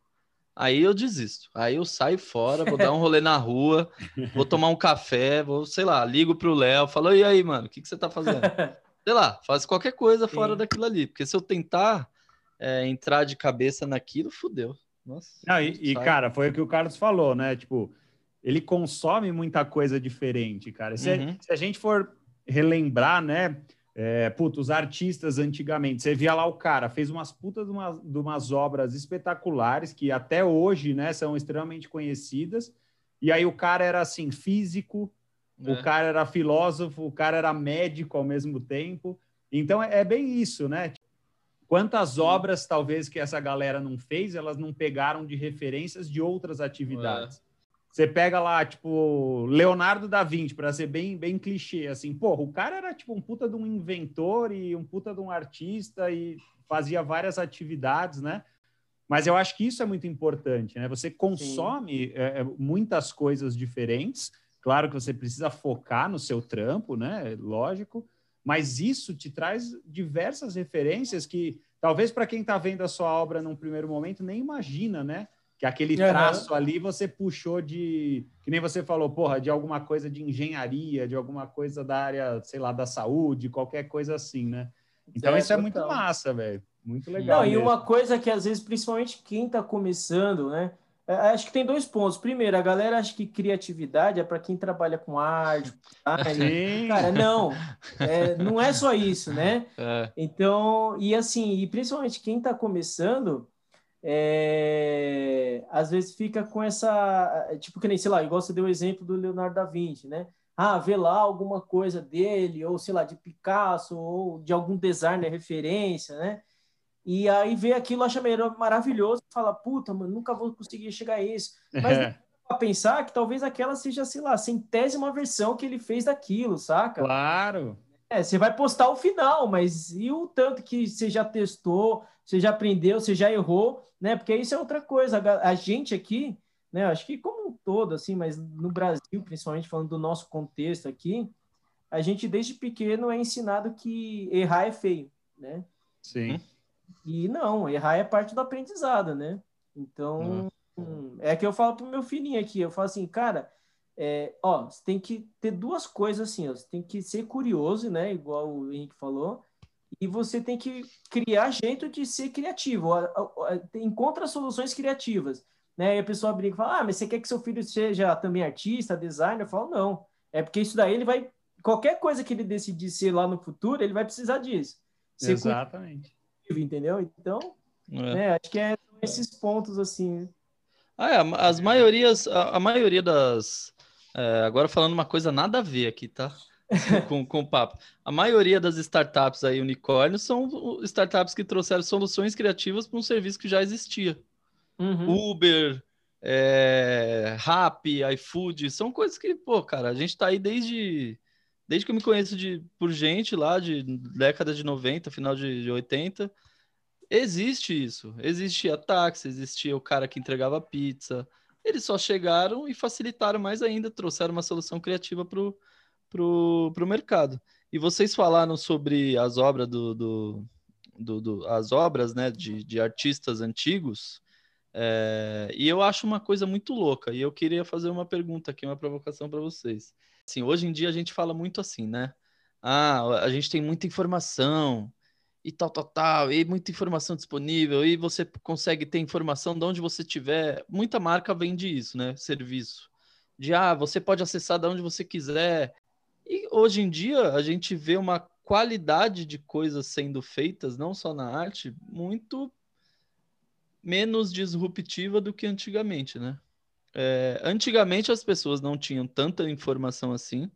aí eu desisto. Aí eu saio fora, vou dar um rolê na rua, vou tomar um café, vou, sei lá, ligo pro Léo, falo, e aí, mano, o que, que você tá fazendo? sei lá, faz qualquer coisa Sim. fora daquilo ali. Porque se eu tentar é, entrar de cabeça naquilo, fudeu. Nossa. Não, e, e, cara, foi o que o Carlos falou, né? Tipo, ele consome muita coisa diferente, cara. Se, uhum. se a gente for relembrar, né? É, puta, os artistas antigamente, você via lá o cara, fez umas putas de umas, de umas obras espetaculares que até hoje, né, são extremamente conhecidas. E aí o cara era assim, físico, é. o cara era filósofo, o cara era médico ao mesmo tempo. Então é, é bem isso, né? Quantas obras talvez que essa galera não fez, elas não pegaram de referências de outras atividades. Você pega lá, tipo, Leonardo da Vinci, para ser bem, bem clichê, assim, porra, o cara era tipo um puta de um inventor e um puta de um artista e fazia várias atividades, né? Mas eu acho que isso é muito importante, né? Você consome é, é, muitas coisas diferentes. Claro que você precisa focar no seu trampo, né? Lógico. Mas isso te traz diversas referências que talvez para quem está vendo a sua obra num primeiro momento nem imagina, né? Que aquele traço uhum. ali você puxou de, que nem você falou, porra, de alguma coisa de engenharia, de alguma coisa da área, sei lá, da saúde, qualquer coisa assim, né? Então é, isso é muito massa, velho. Muito legal. Não, mesmo. e uma coisa que às vezes, principalmente quem está começando, né? É, acho que tem dois pontos. Primeiro, a galera acha que criatividade é para quem trabalha com arte. Cara, não. É, não é só isso, né? É. Então, e assim, e principalmente quem está começando, é, às vezes fica com essa, tipo que nem, sei lá, igual você deu o exemplo do Leonardo da Vinci, né? Ah, vê lá alguma coisa dele, ou sei lá, de Picasso, ou de algum designer referência, né? E aí vê aquilo, acha maravilhoso, fala, puta, mano, nunca vou conseguir chegar a isso. Mas é. para pensar que talvez aquela seja, sei lá, a centésima versão que ele fez daquilo, saca? Claro. É, você vai postar o final, mas e o tanto que você já testou, você já aprendeu, você já errou, né? Porque isso é outra coisa. A, gente aqui, né? Acho que como um todo, assim, mas no Brasil, principalmente falando do nosso contexto aqui, a gente desde pequeno é ensinado que errar é feio, né? Sim. E não, errar é parte do aprendizado, né? Então, hum. é que eu falo pro meu filhinho aqui, eu falo assim, cara, é, ó, você tem que ter duas coisas assim, ó, você tem que ser curioso, né? Igual o Henrique falou, e você tem que criar jeito de ser criativo. Encontra soluções criativas. Né? E a pessoa brinca e fala: Ah, mas você quer que seu filho seja também artista, designer? Eu falo: Não. É porque isso daí ele vai. Qualquer coisa que ele decidir ser lá no futuro, ele vai precisar disso. Ser Exatamente. Entendeu? Então, é. Né, acho que é esses pontos assim. Ah, é, as maiorias, a, a maioria das, é, agora falando uma coisa nada a ver aqui, tá? com, com o papo. A maioria das startups aí, unicórnios, são startups que trouxeram soluções criativas para um serviço que já existia. Uhum. Uber, é, Rappi, iFood, são coisas que, pô, cara, a gente tá aí desde, desde que eu me conheço de, por gente lá, de década de 90, final de, de 80. Existe isso. Existia táxi, existia o cara que entregava pizza, eles só chegaram e facilitaram mais ainda, trouxeram uma solução criativa para o pro, pro mercado. E vocês falaram sobre as obras do, do, do, do as obras né, de, de artistas antigos, é, e eu acho uma coisa muito louca, e eu queria fazer uma pergunta aqui, uma provocação para vocês. Assim, hoje em dia a gente fala muito assim, né? Ah, a gente tem muita informação, e tal, tal, tal, e muita informação disponível, e você consegue ter informação de onde você tiver. Muita marca vende isso, né? Serviço. De ah, você pode acessar de onde você quiser. Hoje em dia a gente vê uma qualidade de coisas sendo feitas, não só na arte, muito menos disruptiva do que antigamente, né? É, antigamente as pessoas não tinham tanta informação assim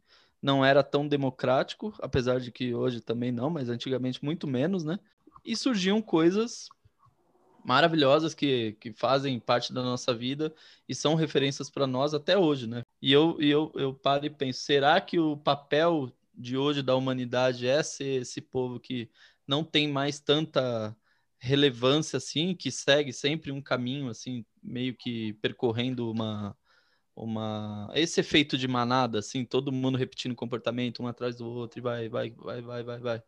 não era tão democrático, apesar de que hoje também não, mas antigamente muito menos, né? E surgiam coisas maravilhosas que, que fazem parte da nossa vida e são referências para nós até hoje, né? E eu, e eu, eu paro e penso, será que o papel de hoje da humanidade é ser esse povo que não tem mais tanta relevância assim, que segue sempre um caminho assim, meio que percorrendo uma uma esse efeito de manada, assim, todo mundo repetindo comportamento um atrás do outro e vai, vai, vai, vai, vai, vai.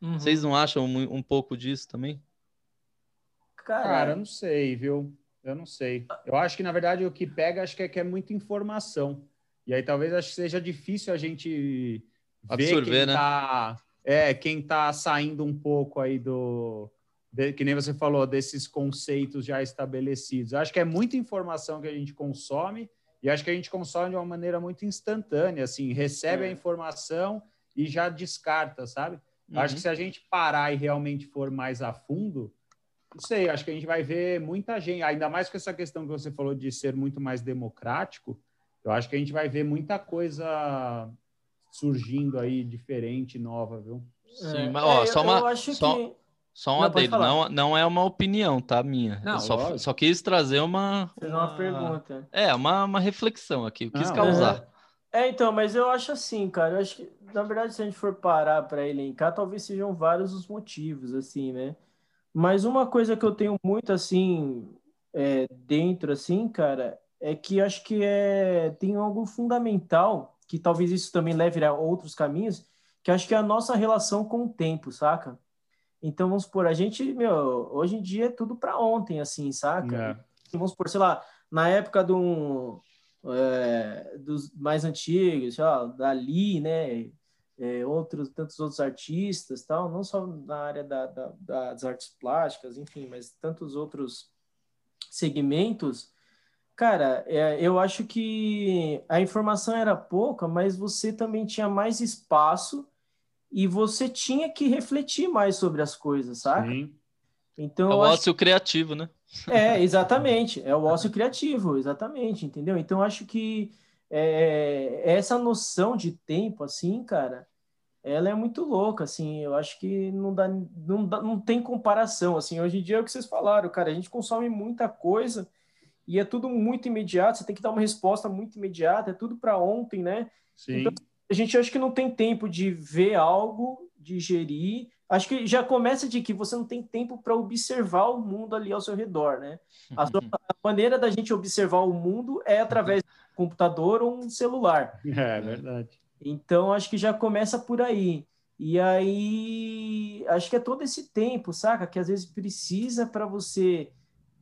Uhum. Vocês não acham um, um, pouco disso também? Cara, eu não sei, viu? Eu não sei. Eu acho que, na verdade, o que pega, acho que é que é muita informação. E aí talvez acho que seja difícil a gente absorver, ver quem né? Tá, é, quem tá saindo um pouco aí do. De, que nem você falou, desses conceitos já estabelecidos. Eu acho que é muita informação que a gente consome e acho que a gente consome de uma maneira muito instantânea, assim, recebe é. a informação e já descarta, sabe? Uhum. Acho que se a gente parar e realmente for mais a fundo, não sei, acho que a gente vai ver muita gente, ainda mais com essa questão que você falou de ser muito mais democrático, eu acho que a gente vai ver muita coisa surgindo aí diferente, nova, viu? Sim, é, mas ó, é, só uma só, que... só um não, adendo, não, não é uma opinião, tá, minha. Não, só, só quis trazer uma uma, uma pergunta. É, uma, uma reflexão aqui, eu quis não, causar. É. é, então, mas eu acho assim, cara, eu acho que na verdade se a gente for parar para elencar, talvez sejam vários os motivos assim, né? Mas uma coisa que eu tenho muito assim é, dentro assim, cara, é que acho que é, tem algo fundamental, que talvez isso também leve a outros caminhos, que acho que é a nossa relação com o tempo, saca? Então, vamos supor, a gente, meu, hoje em dia é tudo para ontem, assim, saca? É. Vamos supor, sei lá, na época do, é, dos mais antigos, sei lá, Dali, né? É, outros, tantos outros artistas, tal, não só na área da, da, das artes plásticas, enfim, mas tantos outros segmentos, Cara, é, eu acho que a informação era pouca, mas você também tinha mais espaço e você tinha que refletir mais sobre as coisas, sabe? Sim. Então, é o ócio acho... criativo, né? É, exatamente. É o ócio criativo, exatamente, entendeu? Então, acho que é, essa noção de tempo, assim, cara, ela é muito louca, assim. Eu acho que não dá, não dá, não tem comparação, assim. Hoje em dia é o que vocês falaram, cara. A gente consome muita coisa e é tudo muito imediato, você tem que dar uma resposta muito imediata, é tudo para ontem, né? Sim. Então, a gente acha que não tem tempo de ver algo, digerir. Acho que já começa de que você não tem tempo para observar o mundo ali ao seu redor, né? A, sua, a, maneira da gente observar o mundo é através do computador ou um celular. É verdade. Então, acho que já começa por aí. E aí, acho que é todo esse tempo, saca? Que às vezes precisa para você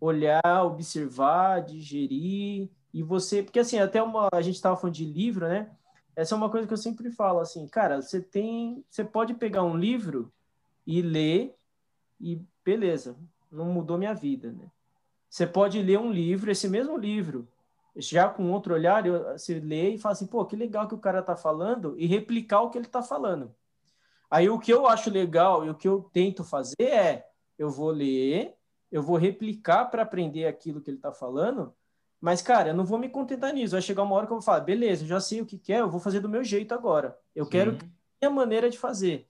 olhar, observar, digerir e você, porque assim, até uma a gente estava falando de livro, né? Essa é uma coisa que eu sempre falo assim, cara, você tem, você pode pegar um livro e ler e beleza, não mudou minha vida, né? Você pode ler um livro, esse mesmo livro, já com outro olhar, você lê e fala assim, pô, que legal que o cara tá falando e replicar o que ele tá falando. Aí o que eu acho legal e o que eu tento fazer é, eu vou ler, eu vou replicar para aprender aquilo que ele está falando, mas, cara, eu não vou me contentar nisso. Vai chegar uma hora que eu vou falar, beleza, eu já sei o que quer, eu vou fazer do meu jeito agora. Eu Sim. quero a maneira de fazer.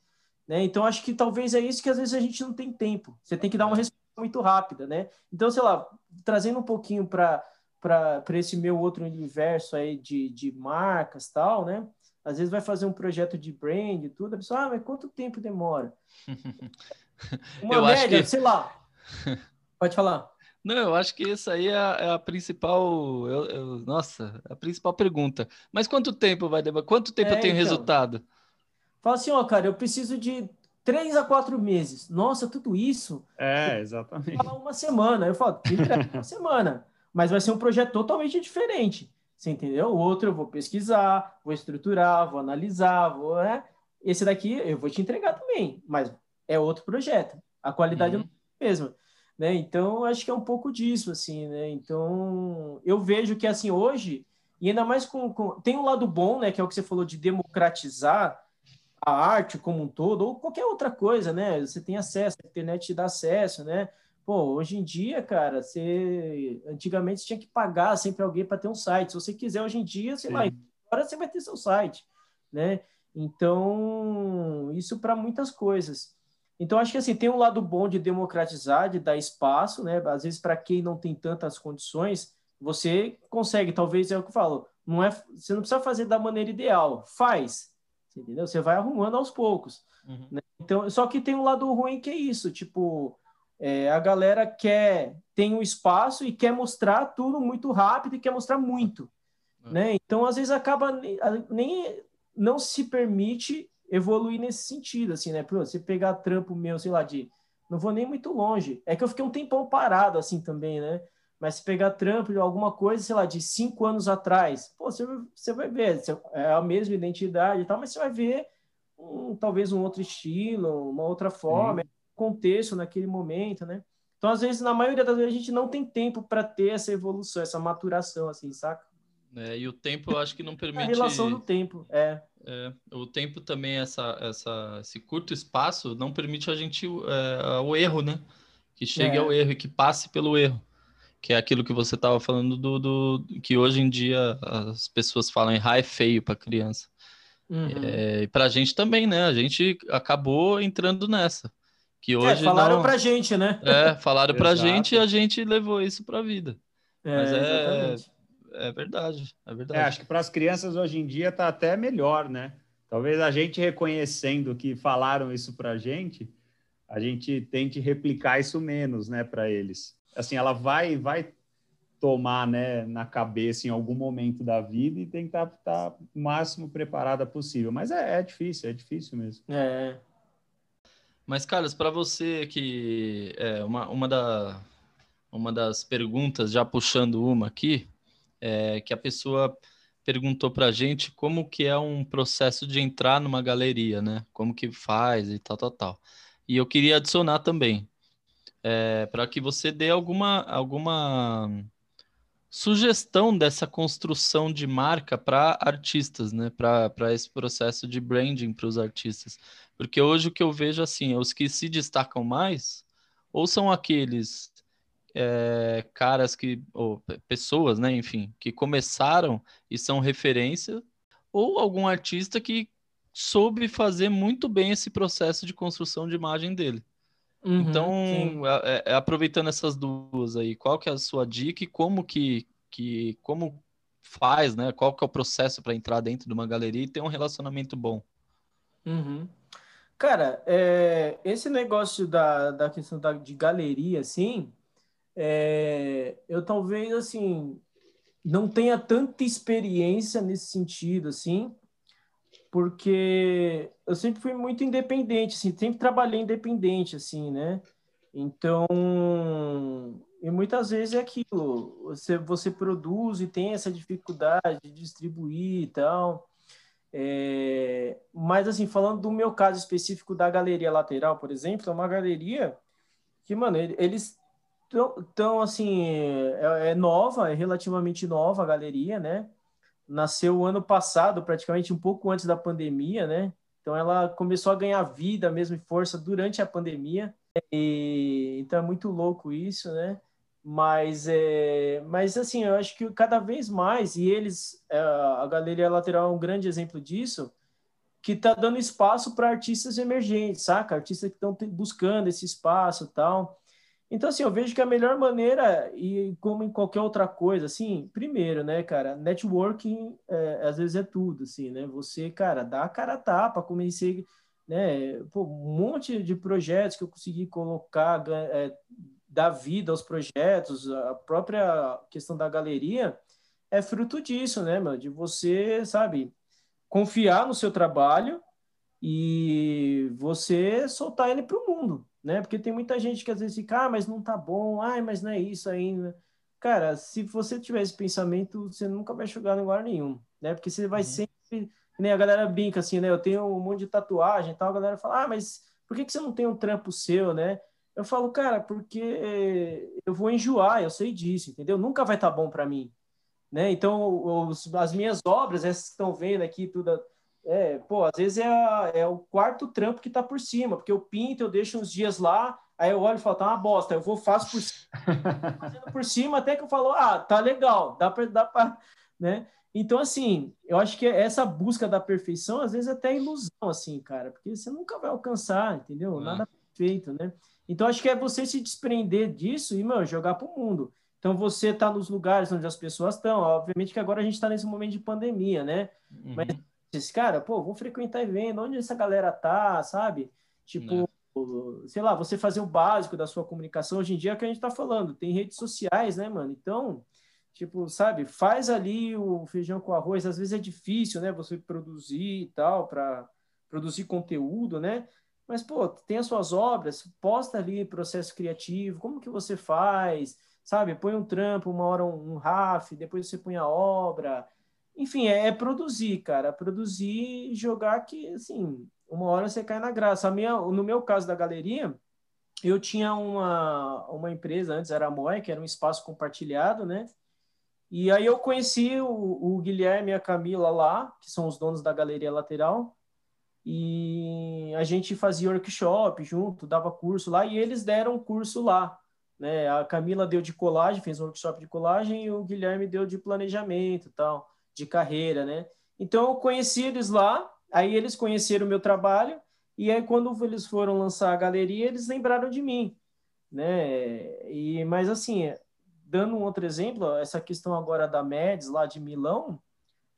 Né? Então, acho que talvez é isso que às vezes a gente não tem tempo. Você tem que dar uma resposta muito rápida, né? Então, sei lá, trazendo um pouquinho para para esse meu outro universo aí de, de marcas tal, né? Às vezes vai fazer um projeto de brand e tudo, a pessoa, ah, mas quanto tempo demora? Uma eu média, que... sei lá, Pode falar. Não, eu acho que isso aí é a, é a principal. Eu, eu, nossa, a principal pergunta. Mas quanto tempo vai demorar? Quanto tempo é, eu tenho então, resultado? Fala assim, ó, cara, eu preciso de três a quatro meses. Nossa, tudo isso? É, exatamente. Uma semana. Eu falo, uma semana. Mas vai ser um projeto totalmente diferente. Você entendeu? O outro eu vou pesquisar, vou estruturar, vou analisar, vou. Né? Esse daqui eu vou te entregar também, mas é outro projeto. A qualidade uhum. é a mesma. Né? Então, acho que é um pouco disso, assim, né? Então, eu vejo que, assim, hoje, e ainda mais com, com... Tem um lado bom, né? Que é o que você falou de democratizar a arte como um todo, ou qualquer outra coisa, né? Você tem acesso, a internet te dá acesso, né? Pô, hoje em dia, cara, você antigamente você tinha que pagar sempre alguém para ter um site. Se você quiser hoje em dia, sei Sim. lá, agora você vai ter seu site, né? Então, isso para muitas coisas. Então, acho que assim, tem um lado bom de democratizar, de dar espaço, né? Às vezes, para quem não tem tantas condições, você consegue, talvez é o que eu falo, não é, você não precisa fazer da maneira ideal, faz, entendeu? Você vai arrumando aos poucos. Uhum. Né? Então, só que tem um lado ruim que é isso, tipo, é, a galera quer, tem um espaço e quer mostrar tudo muito rápido e quer mostrar muito. É. Né? Então, às vezes, acaba nem não se permite evoluir nesse sentido, assim, né? Você pegar trampo meu, sei lá, de não vou nem muito longe. É que eu fiquei um tempão parado assim também, né? Mas se pegar trampo de alguma coisa, sei lá, de cinco anos atrás, pô, você, você vai ver, é a mesma identidade e tal, mas você vai ver um, talvez um outro estilo, uma outra forma, Sim. contexto naquele momento, né? Então, às vezes, na maioria das vezes, a gente não tem tempo para ter essa evolução, essa maturação, assim, saca? É, e o tempo eu acho que não permite. A relação do tempo, é. é o tempo também, essa, essa, esse curto espaço, não permite a gente é, o erro, né? Que chegue é. ao erro e que passe pelo erro. Que é aquilo que você estava falando do, do, que hoje em dia as pessoas falam errar é feio para criança. Uhum. É, e para a gente também, né? A gente acabou entrando nessa. Que é, hoje falaram não... para gente, né? É, falaram para gente e a gente levou isso para a vida. É, Mas é, é verdade, é verdade. É, acho que para as crianças hoje em dia está até melhor, né? Talvez a gente reconhecendo que falaram isso para a gente, a gente tente replicar isso menos, né, para eles. Assim, ela vai, vai tomar, né, na cabeça em algum momento da vida e tentar estar tá o máximo preparada possível. Mas é, é difícil, é difícil mesmo. É. Mas, Carlos, para você que é uma, uma, da, uma das perguntas, já puxando uma aqui, é, que a pessoa perguntou para a gente como que é um processo de entrar numa galeria, né? Como que faz e tal, tal, tal. E eu queria adicionar também, é, para que você dê alguma, alguma sugestão dessa construção de marca para artistas, né? Para esse processo de branding para os artistas. Porque hoje o que eu vejo assim, os que se destacam mais, ou são aqueles é, caras que, ou pessoas, né, enfim, que começaram e são referência, ou algum artista que soube fazer muito bem esse processo de construção de imagem dele. Uhum, então, é, é, aproveitando essas duas aí, qual que é a sua dica e como que, que como faz, né? Qual que é o processo para entrar dentro de uma galeria e ter um relacionamento bom? Uhum. Cara, é, esse negócio da, da questão da, de galeria, assim, é, eu talvez assim não tenha tanta experiência nesse sentido assim, porque eu sempre fui muito independente, assim, sempre trabalhei independente assim, né? Então, e muitas vezes é aquilo, você, você produz e tem essa dificuldade de distribuir e tal. É, mas, assim, falando do meu caso específico da galeria lateral, por exemplo, é uma galeria que, mano, eles então assim, é, é, nova, é relativamente nova a galeria, né? Nasceu ano passado, praticamente um pouco antes da pandemia, né? Então ela começou a ganhar vida mesmo e força durante a pandemia. E, então é muito louco isso, né? Mas, é, mas assim, eu acho que cada vez mais, e eles, é, a Galeria Lateral é um grande exemplo disso, que está dando espaço para artistas emergentes, saca? Artistas que estão buscando esse espaço tal. Então, assim, eu vejo que a melhor maneira, e como em qualquer outra coisa, assim, primeiro, né, cara, networking é, às vezes é tudo, assim, né? Você, cara, dá a cara a tapa, comecei, né, pô, um monte de projetos que eu consegui colocar, é, dar vida aos projetos, a própria questão da galeria é fruto disso, né, meu? De você, sabe, confiar no seu trabalho e você soltar ele para o mundo, né? Porque tem muita gente que às vezes fica, ah, mas não tá bom, ai, mas não é isso ainda. Cara, se você tiver esse pensamento, você nunca vai chegar em lugar nenhum, né? Porque você vai uhum. sempre, nem a galera brinca assim, né? Eu tenho um monte de tatuagem e tal, a galera fala, ah, mas por que, que você não tem um trampo seu, né? Eu falo, cara, porque eu vou enjoar, eu sei disso, entendeu? Nunca vai estar tá bom para mim, né? Então, os, as minhas obras, essas que estão vendo aqui, tudo, é, pô, às vezes é, a, é o quarto trampo que tá por cima, porque eu pinto, eu deixo uns dias lá, aí eu olho e falo, tá uma bosta, eu vou, faço por cima, fazendo por cima, até que eu falo, ah, tá legal, dá pra, dá pra, né? Então, assim, eu acho que essa busca da perfeição, às vezes, é até ilusão, assim, cara, porque você nunca vai alcançar, entendeu? É. Nada perfeito, né? Então, acho que é você se desprender disso e, meu, jogar pro mundo. Então, você tá nos lugares onde as pessoas estão, obviamente que agora a gente tá nesse momento de pandemia, né? Uhum. Mas esse cara, pô, vou frequentar evento, onde essa galera tá, sabe? Tipo, Não. Né. sei lá, você fazer o básico da sua comunicação. Hoje em dia é o que a gente tá falando, tem redes sociais, né, mano? Então, Tipo, sabe, faz ali o feijão com arroz, às vezes é difícil, né, você produzir e tal, para produzir conteúdo, né? Mas, pô, tem as suas obras, posta ali processo criativo, como que você faz, sabe? Põe um trampo, uma hora um, um RAF, depois você põe a obra. Enfim, é, é produzir, cara. Produzir e jogar que, assim, uma hora você cai na graça. A minha, no meu caso da galeria, eu tinha uma, uma empresa, antes era a Moe, que era um espaço compartilhado, né? E aí eu conheci o, o Guilherme e a Camila lá, que são os donos da galeria lateral, e a gente fazia workshop junto, dava curso lá, e eles deram curso lá. Né? A Camila deu de colagem, fez um workshop de colagem, e o Guilherme deu de planejamento tal, de carreira, né? Então eu conheci eles lá, aí eles conheceram o meu trabalho, e aí quando eles foram lançar a galeria, eles lembraram de mim, né? E, mas assim, dando um outro exemplo, essa questão agora da Meds lá de Milão,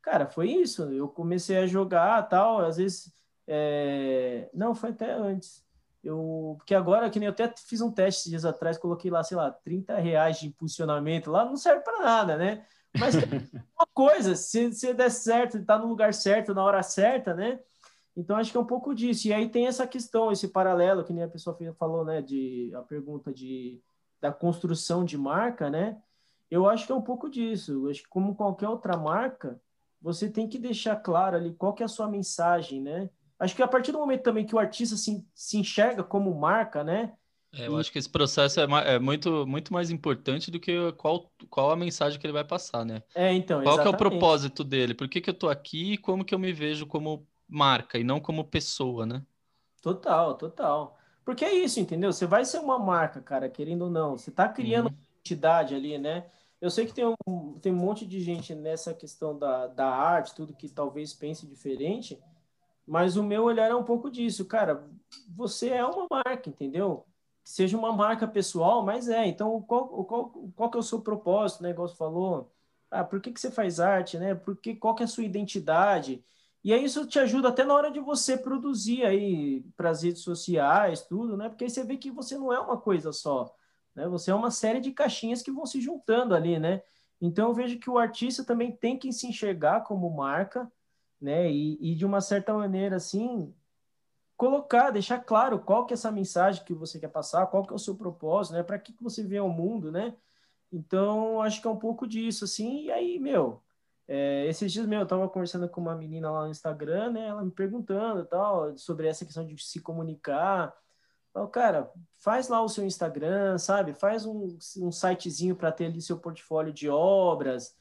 cara, foi isso. Eu comecei a jogar tal, às vezes é... Não, foi até antes. Eu, porque agora, que nem eu até fiz um teste dias atrás, coloquei lá, sei lá, 30 reais de impulsionamento lá, não serve para nada, né? Mas uma coisa, se, se der certo, está no lugar certo, na hora certa, né? Então acho que é um pouco disso. E aí tem essa questão, esse paralelo, que nem a pessoa falou, né? De a pergunta de, da construção de marca, né? Eu acho que é um pouco disso. Eu acho que como qualquer outra marca, você tem que deixar claro ali qual que é a sua mensagem, né? Acho que a partir do momento também que o artista se, se enxerga como marca, né? É, eu e... acho que esse processo é, é, muito, muito mais importante do que qual, qual a mensagem que ele vai passar, né? É, então, Qual é o propósito dele? Por que, que eu tô aqui e como que eu me vejo como marca e não como pessoa, né? Total, total. Porque é isso, entendeu? Você vai ser uma marca, cara, querendo ou não. Você tá criando uhum. identidade ali, né? Eu sei que tem um, tem um monte de gente nessa questão da, da arte, tudo que talvez pense diferente, mas o meu olhar é um pouco disso, cara. Você é uma marca, entendeu? Seja uma marca pessoal, mas é. Então, qual, qual, qual que é o seu propósito, né? Igual você falou. Ah, por que, que você faz arte, né? Por que, qual que é a sua identidade? E aí isso te ajuda até na hora de você produzir aí para as redes sociais, tudo, né? Porque aí você vê que você não é uma coisa só, né? Você é uma série de caixinhas que vão se juntando ali, né? Então eu vejo que o artista também tem que se enxergar como marca, né? E, e, de uma certa maneira, assim, colocar, deixar claro qual que é essa mensagem que você quer passar, qual que é o seu propósito, né? Para que, que você vê o mundo, né? Então, acho que é um pouco disso, assim. E aí, meu, é, esses dias, meu, eu tava conversando com uma menina lá no Instagram, né? Ela me perguntando tal, sobre essa questão de se comunicar. Então, cara, faz lá o seu Instagram, sabe? Faz um, um sitezinho para ter ali seu portfólio de obras,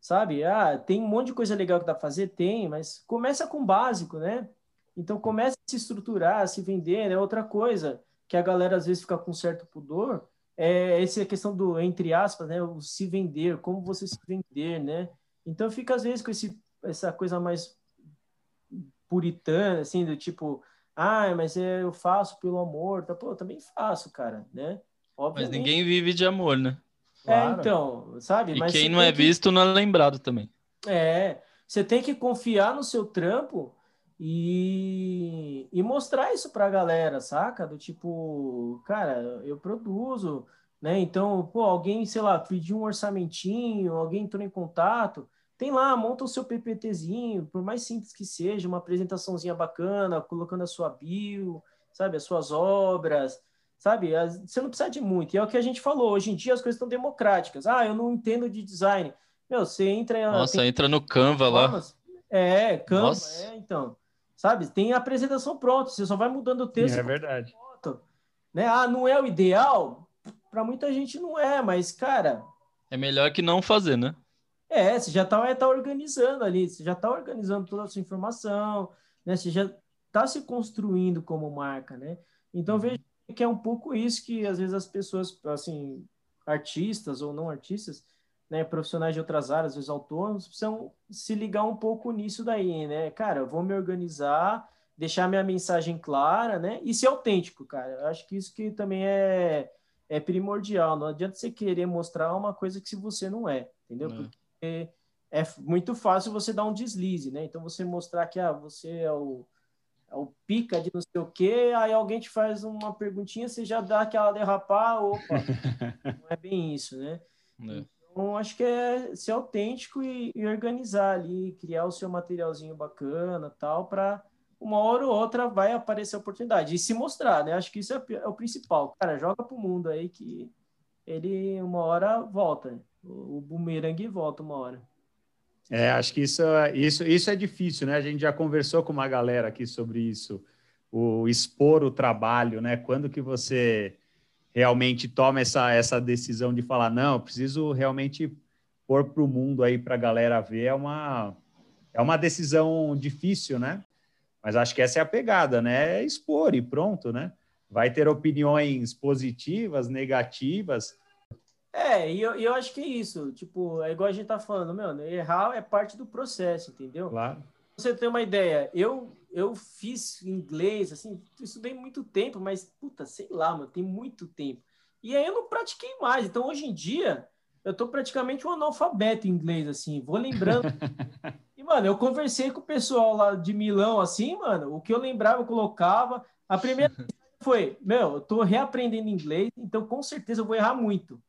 sabe? Ah, tem um monte de coisa legal que dá para fazer? Tem, mas começa com o básico, né? Então começa a se estruturar, a se vender, né? Outra coisa que a galera às vezes fica com certo pudor é essa questão do, entre aspas, né? O se vender, como você se vender, né? Então fica às vezes com esse, essa coisa mais puritana, assim, do tipo, ah, mas eu faço pelo amor, tá? Pô, eu também faço, cara, né? Obviamente. Mas ninguém vive de amor, né? É, claro. É, então, sabe? E Mas quem não é que... visto não é lembrado também. É, você tem que confiar no seu trampo e, e mostrar isso pra galera, saca? Do tipo, cara, eu produzo, né? Então, pô, alguém, sei lá, pediu um orçamentinho, alguém entrou em contato, tem lá, monta o seu PPTzinho, por mais simples que seja, uma apresentaçãozinha bacana, colocando a sua bio, sabe, as suas obras, sabe? Você não precisa de muito. E é o que a gente falou, hoje em dia as coisas estão democráticas. Ah, eu não entendo de design. Meu, você entra... Nossa, tem... entra no Canva lá. É, Canva, Nossa. é, então. Sabe? Tem a apresentação pronta, você só vai mudando o texto. É verdade. Foto, né? Ah, não é o ideal? Para muita gente não é, mas, cara... É melhor que não fazer, né? É, você já está tá organizando ali, você já está organizando toda a sua informação, né? Você já está se construindo como marca, né? Então, uhum. veja que é um pouco isso que às vezes as pessoas, assim, artistas ou não artistas, né, profissionais de outras áreas, às vezes autônomos, precisam se ligar um pouco nisso daí, né? Cara, eu vou me organizar, deixar minha mensagem clara, né? E ser autêntico, cara. Eu acho que isso que também é, é primordial. Não adianta você querer mostrar uma coisa que se você não é, entendeu? É. Porque é muito fácil você dar um deslize, né? Então você mostrar que ah, você é o é o pica de não sei o quê, aí alguém te faz uma perguntinha, você já dá aquela derrapar, opa, não é bem isso, né? É. Então, acho que é ser autêntico e, e organizar ali, criar o seu materialzinho bacana tal, para uma hora ou outra vai aparecer a oportunidade. E se mostrar, né? Acho que isso é, é o principal. Cara, joga pro mundo aí que ele uma hora volta. O, o bumerangue volta uma hora. É, acho que isso, isso, isso é difícil, né? A gente já conversou com uma galera aqui sobre isso, o expor o trabalho, né? Quando que você realmente toma essa, essa decisão de falar, não, preciso realmente pôr para o mundo aí para a galera ver, é uma, é uma decisão difícil, né? Mas acho que essa é a pegada, né? É expor e pronto, né? Vai ter opiniões positivas, negativas, é, e eu, eu acho que é isso. Tipo, é igual a gente tá falando, meu, errar é parte do processo, entendeu? Claro. Você tem uma ideia, eu eu fiz inglês, assim, estudei muito tempo, mas, puta, sei lá, mano, tem muito tempo. E aí eu não pratiquei mais. Então, hoje em dia, eu tô praticamente um analfabeto em inglês, assim, vou lembrando. e, mano, eu conversei com o pessoal lá de Milão, assim, mano, o que eu lembrava, eu colocava. A primeira foi, meu, eu tô reaprendendo inglês, então com certeza eu vou errar muito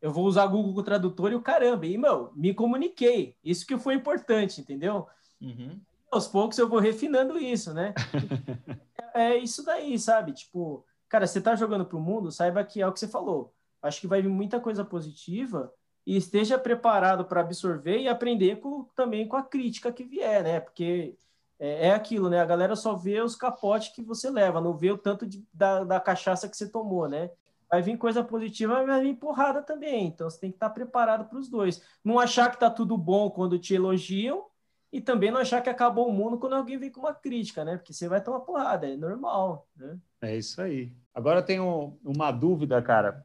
eu vou usar Google Tradutor e o caramba. E, meu, me comuniquei. Isso que foi importante, entendeu? Uhum. Aos poucos eu vou refinando isso, né? é, isso daí, sabe? Tipo, cara, você tá jogando pro mundo, saiba que é o que você falou. Acho que vai vir muita coisa positiva e esteja preparado para absorver e aprender com, também com a crítica que vier, né? Porque é, é, aquilo, né? A galera só vê os capotes que você leva, não vê o tanto de, da, da cachaça que você tomou, né? vai vir coisa positiva, mas vai vir porrada também. Então você tem que estar preparado para os dois. Não achar que está tudo bom quando te elogiam e também não achar que acabou o mundo quando alguém vem com uma crítica, né? Porque você vai tomar porrada, é normal, né? É isso aí. Agora eu tenho uma dúvida, cara.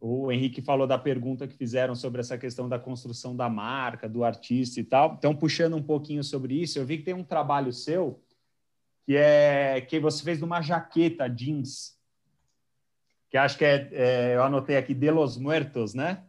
O Henrique falou da pergunta que fizeram sobre essa questão da construção da marca, do artista e tal. Então, puxando um pouquinho sobre isso, eu vi que tem um trabalho seu que é que você fez numa jaqueta jeans que acho que é, é, eu anotei aqui, De Los Muertos, né?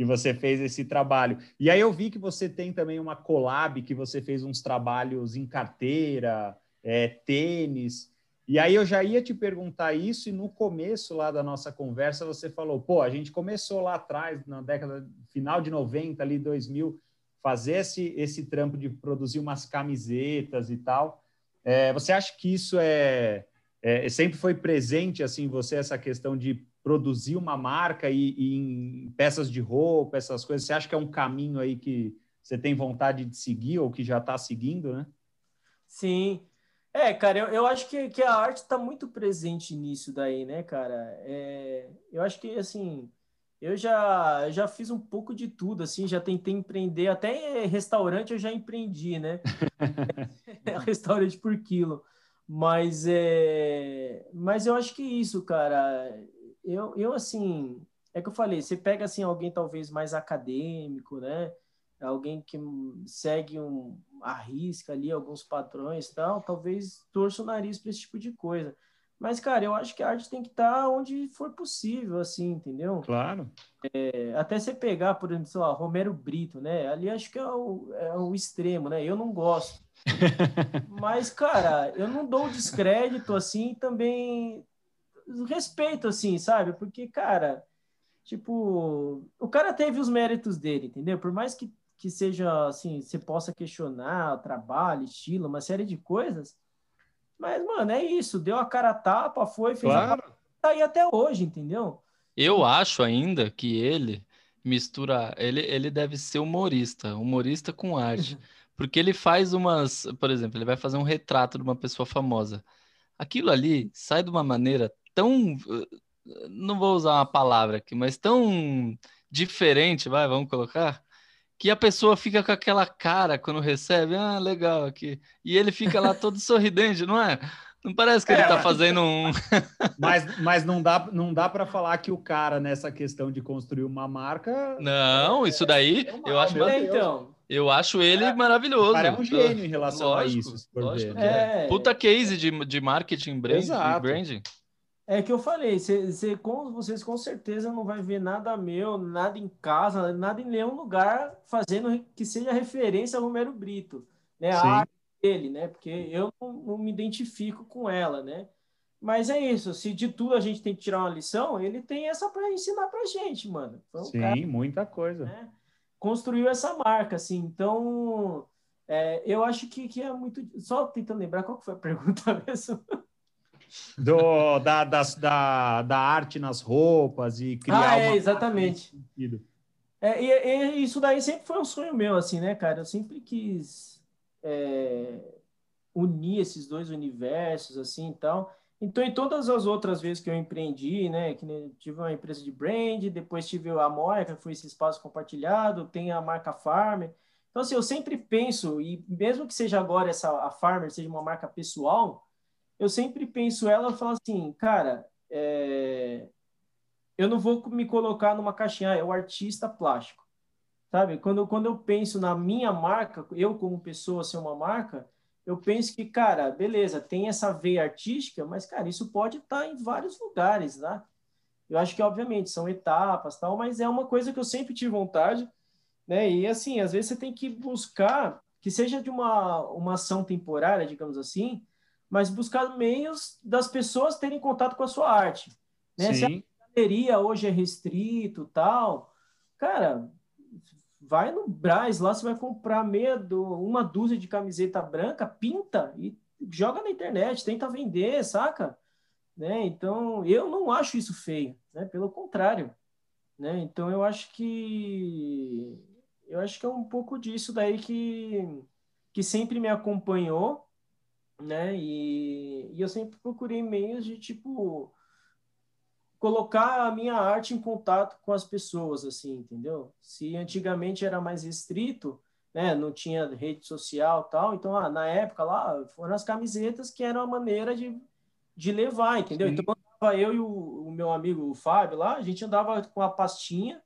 Que você fez esse trabalho. E aí eu vi que você tem também uma collab, que você fez uns trabalhos em carteira, é, tênis. E aí eu já ia te perguntar isso, e no começo lá da nossa conversa você falou, pô, a gente começou lá atrás, na década, final de 90, ali 2000, fazer esse, esse trampo de produzir umas camisetas e tal. É, você acha que isso é é, sempre foi presente assim você essa questão de produzir uma marca e, e, em peças de roupa, essas coisas. Você acha que é um caminho aí que você tem vontade de seguir ou que já está seguindo, né? Sim. É, cara, eu, eu acho que, que a arte está muito presente nisso daí, né, cara? É, eu acho que, assim, eu já, já fiz um pouco de tudo, assim, já tentei empreender, até restaurante eu já empreendi, né? restaurante por quilo. Mas, é, mas eu acho que isso, cara, eu, eu assim, é que eu falei, você pega assim alguém talvez mais acadêmico, né? Alguém que segue um arrisca ali alguns padrões, tal, talvez torça o nariz para esse tipo de coisa. Mas, cara, eu acho que a arte tem que estar tá onde for possível, assim, entendeu? Claro. É, até você pegar, por exemplo, sei lá, Romero Brito, né? Ali acho que é o, é o extremo, né? Eu não gosto. Mas, cara, eu não dou descrédito assim também respeito assim, sabe? Porque, cara, tipo, o cara teve os méritos dele, entendeu? Por mais que, que seja assim, você possa questionar o trabalho, estilo, uma série de coisas. Mas, mano, é isso, deu a cara a tapa, foi, fez claro. a tá aí até hoje, entendeu? Eu acho ainda que ele mistura, ele, ele deve ser humorista, humorista com arte. Porque ele faz umas, por exemplo, ele vai fazer um retrato de uma pessoa famosa. Aquilo ali sai de uma maneira tão, não vou usar uma palavra aqui, mas tão diferente, vai, vamos colocar, que a pessoa fica com aquela cara quando recebe, ah, legal aqui. E ele fica lá todo sorridente, não é? Não parece que ele está é, fazendo um. mas, mas não dá, não dá para falar que o cara, nessa questão de construir uma marca. Não, isso daí é eu acho. É, então. Eu acho ele é, maravilhoso. O cara é um gênio em relação lógico, a isso. Lógico é. Puta case de, de marketing brand, Exato. branding. É que eu falei, cê, cê, com, vocês com certeza não vai ver nada meu, nada em casa, nada em nenhum lugar fazendo que seja referência a Romero Brito, né? A arte dele, né? Porque eu não, não, me identifico com ela, né? Mas é isso, se de tudo a gente tem que tirar uma lição, ele tem essa para ensinar pra gente, mano. Um Sim, cara, muita coisa. Né, construiu essa marca, assim, então é, eu acho que, que é muito. Só tentando lembrar qual foi a pergunta mesmo. Do, da, das, da, da arte nas roupas e criar. Ah, é, exatamente. É, e, e, isso daí sempre foi um sonho meu, assim, né, cara? Eu sempre quis é, unir esses dois universos, assim e tal. Então, em todas as outras vezes que eu empreendi, né, que tive uma empresa de brand, depois tive a Moia, que foi esse espaço compartilhado, tem a marca Farmer. Então, assim, eu sempre penso, e mesmo que seja agora essa a Farmer seja uma marca pessoal, eu sempre penso ela e falo assim, cara, é... eu não vou me colocar numa caixinha, ah, é o artista plástico, sabe? Quando, quando eu penso na minha marca, eu como pessoa ser uma marca, eu penso que, cara, beleza, tem essa veia artística, mas, cara, isso pode estar em vários lugares, né? Eu acho que, obviamente, são etapas, tal, mas é uma coisa que eu sempre tive vontade, né? E, assim, às vezes você tem que buscar, que seja de uma, uma ação temporária, digamos assim, mas buscar meios das pessoas terem contato com a sua arte, né? Se a galeria hoje é restrito, tal, cara, vai no Braz lá, você vai comprar meia do, uma dúzia de camiseta branca, pinta e joga na internet, tenta vender, saca? Né? Então, eu não acho isso feio, né? Pelo contrário, né? Então, eu acho que eu acho que é um pouco disso daí que que sempre me acompanhou, né? E, e eu sempre procurei meios de tipo colocar a minha arte em contato com as pessoas, assim, entendeu? Se antigamente era mais restrito, né, não tinha rede social tal, então, ah, na época lá, foram as camisetas que eram a maneira de, de levar, entendeu? Sim. Então, eu e o, o, meu amigo o Fábio lá, a gente andava com a pastinha,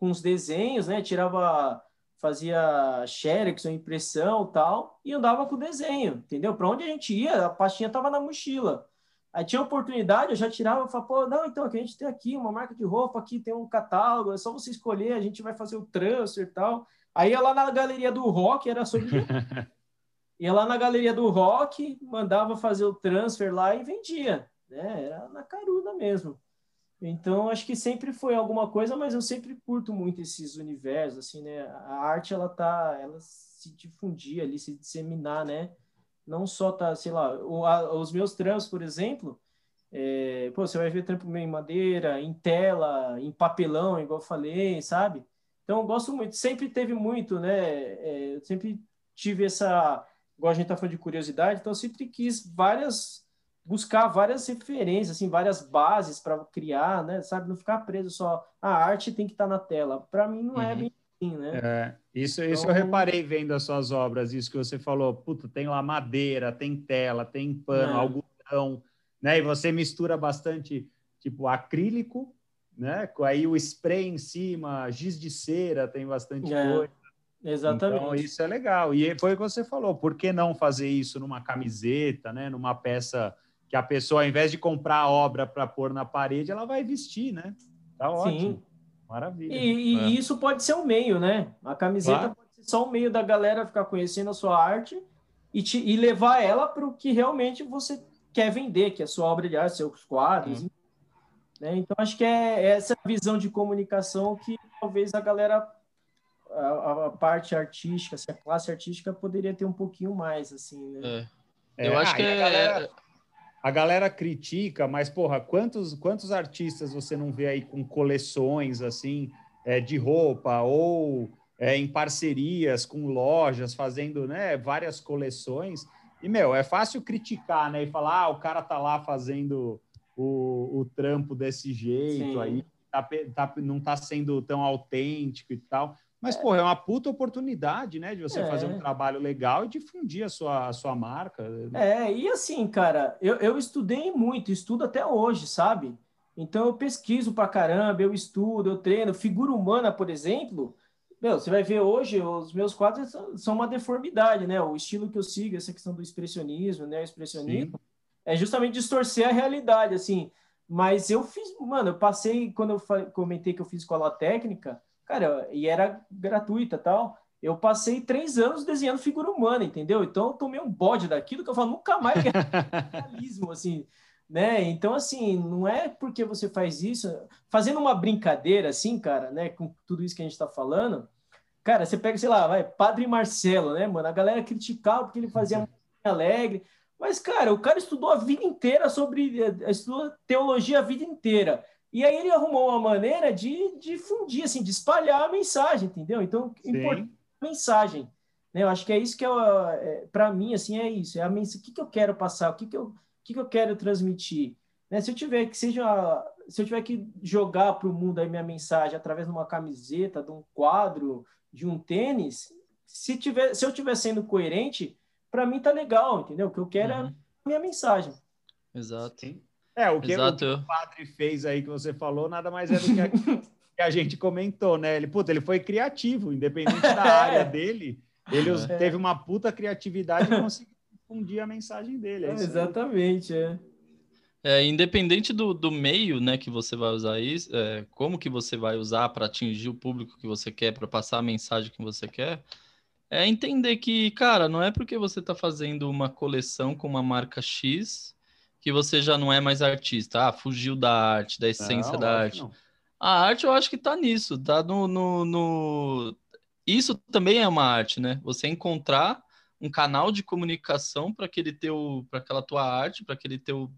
com os desenhos, né, tirava, fazia xerox ou impressão tal, e andava com o desenho, entendeu? Para onde a gente ia, a pastinha tava na mochila. Aí tinha oportunidade, eu já tirava e falava, pô, não, então aqui a gente tem aqui uma marca de roupa, aqui tem um catálogo, é só você escolher, a gente vai fazer o transfer e tal. Aí ia lá na galeria do rock, era sobre. ia lá na galeria do rock, mandava fazer o transfer lá e vendia, né? Era na caruda mesmo. Então, acho que sempre foi alguma coisa, mas eu sempre curto muito esses universos, assim, né? A arte, ela tá, ela se difundir ali, se disseminar, né? não só tá, sei lá, o, a, os meus trampos, por exemplo, é, pô, você vai ver trampo em madeira, em tela, em papelão, igual eu falei, sabe? Então, eu gosto muito, sempre teve muito, né? É, eu sempre tive essa, igual a gente tá falando de curiosidade, então eu sempre quis várias, buscar várias referências, assim, várias bases para criar, né? Sabe? Não ficar preso só, a arte tem que estar tá na tela. Para mim, não é uhum. é bem assim, né? É, isso, isso então... eu reparei vendo as suas obras, isso que você falou, puta, tem lá madeira, tem tela, tem pano, é. algodão, né? E você mistura bastante, tipo, acrílico, né? Aí o spray em cima, giz de cera, tem bastante é. coisa. Exatamente. Então, isso é legal. E foi o que você falou, por que não fazer isso numa camiseta, né? Numa peça que a pessoa, ao invés de comprar a obra para pôr na parede, ela vai vestir, né? Tá ótimo. Sim. Maravilha. E, e é. isso pode ser o um meio, né? A camiseta claro. pode ser só um meio da galera ficar conhecendo a sua arte e, te, e levar ela para o que realmente você quer vender, que é a sua obra de arte, seus quadros. Hum. Né? Então, acho que é essa visão de comunicação que talvez a galera, a, a parte artística, assim, a classe artística poderia ter um pouquinho mais, assim, né? É. Eu é, acho que é... Galera a galera critica, mas, porra, quantos, quantos artistas você não vê aí com coleções, assim, é, de roupa ou é, em parcerias com lojas, fazendo, né, várias coleções. E, meu, é fácil criticar, né, e falar, ah, o cara tá lá fazendo o, o trampo desse jeito Sim. aí, tá, tá, não tá sendo tão autêntico e tal. Mas, é. pô, é uma puta oportunidade, né, de você é. fazer um trabalho legal e difundir a sua, a sua marca. É, e assim, cara, eu, eu estudei muito, estudo até hoje, sabe? Então eu pesquiso pra caramba, eu estudo, eu treino. Figura humana, por exemplo, meu, você vai ver hoje, os meus quadros são uma deformidade, né? O estilo que eu sigo, essa questão do expressionismo, né? O expressionismo, Sim. é justamente distorcer a realidade, assim. Mas eu fiz, mano, eu passei, quando eu comentei que eu fiz escola técnica, Cara, e era gratuita tal. Eu passei três anos desenhando figura humana, entendeu? Então eu tomei um bode daquilo que eu falo, nunca mais quero realismo, assim. né? Então, assim, não é porque você faz isso, fazendo uma brincadeira, assim, cara, né, com tudo isso que a gente está falando, cara, você pega, sei lá, vai, Padre Marcelo, né, mano? A galera criticava porque ele fazia música alegre, mas, cara, o cara estudou a vida inteira sobre, eh, estudou teologia a vida inteira. E aí ele arrumou uma maneira de difundir, assim, de espalhar a mensagem, entendeu? Então, importante a mensagem. Né? Eu acho que é isso que é, é para mim, assim, é isso. É a mensagem, o que, que eu quero passar, o que, que, eu, o que, que eu quero transmitir. Né? Se eu tiver que seja, se eu tiver que jogar para o mundo a minha mensagem através de uma camiseta, de um quadro, de um tênis, se tiver, se eu estiver sendo coerente, para mim tá legal, entendeu? O que eu quero é uhum. é a minha mensagem. Exato. Sim. É, o que, o que, o padre fez aí que você falou, nada mais é do que a, que a gente comentou, né? Ele, puta, ele foi criativo, independente da área dele, ele é. teve uma puta criatividade e conseguiu difundir a mensagem dele. É exatamente, é. É, independente do, do meio né, que você vai usar isso, é, como que você vai usar para atingir o público que você quer, para passar a mensagem que você quer, é entender que, cara, não é porque você está fazendo uma coleção com uma marca X que você já não é mais artista. Ah, fugiu da arte, da essência não, da arte. Não. A arte eu acho que tá nisso, tá no, no, no, Isso também é uma arte, né? Você encontrar um canal de comunicação para aquele teu, para aquela tua arte, para aquele teu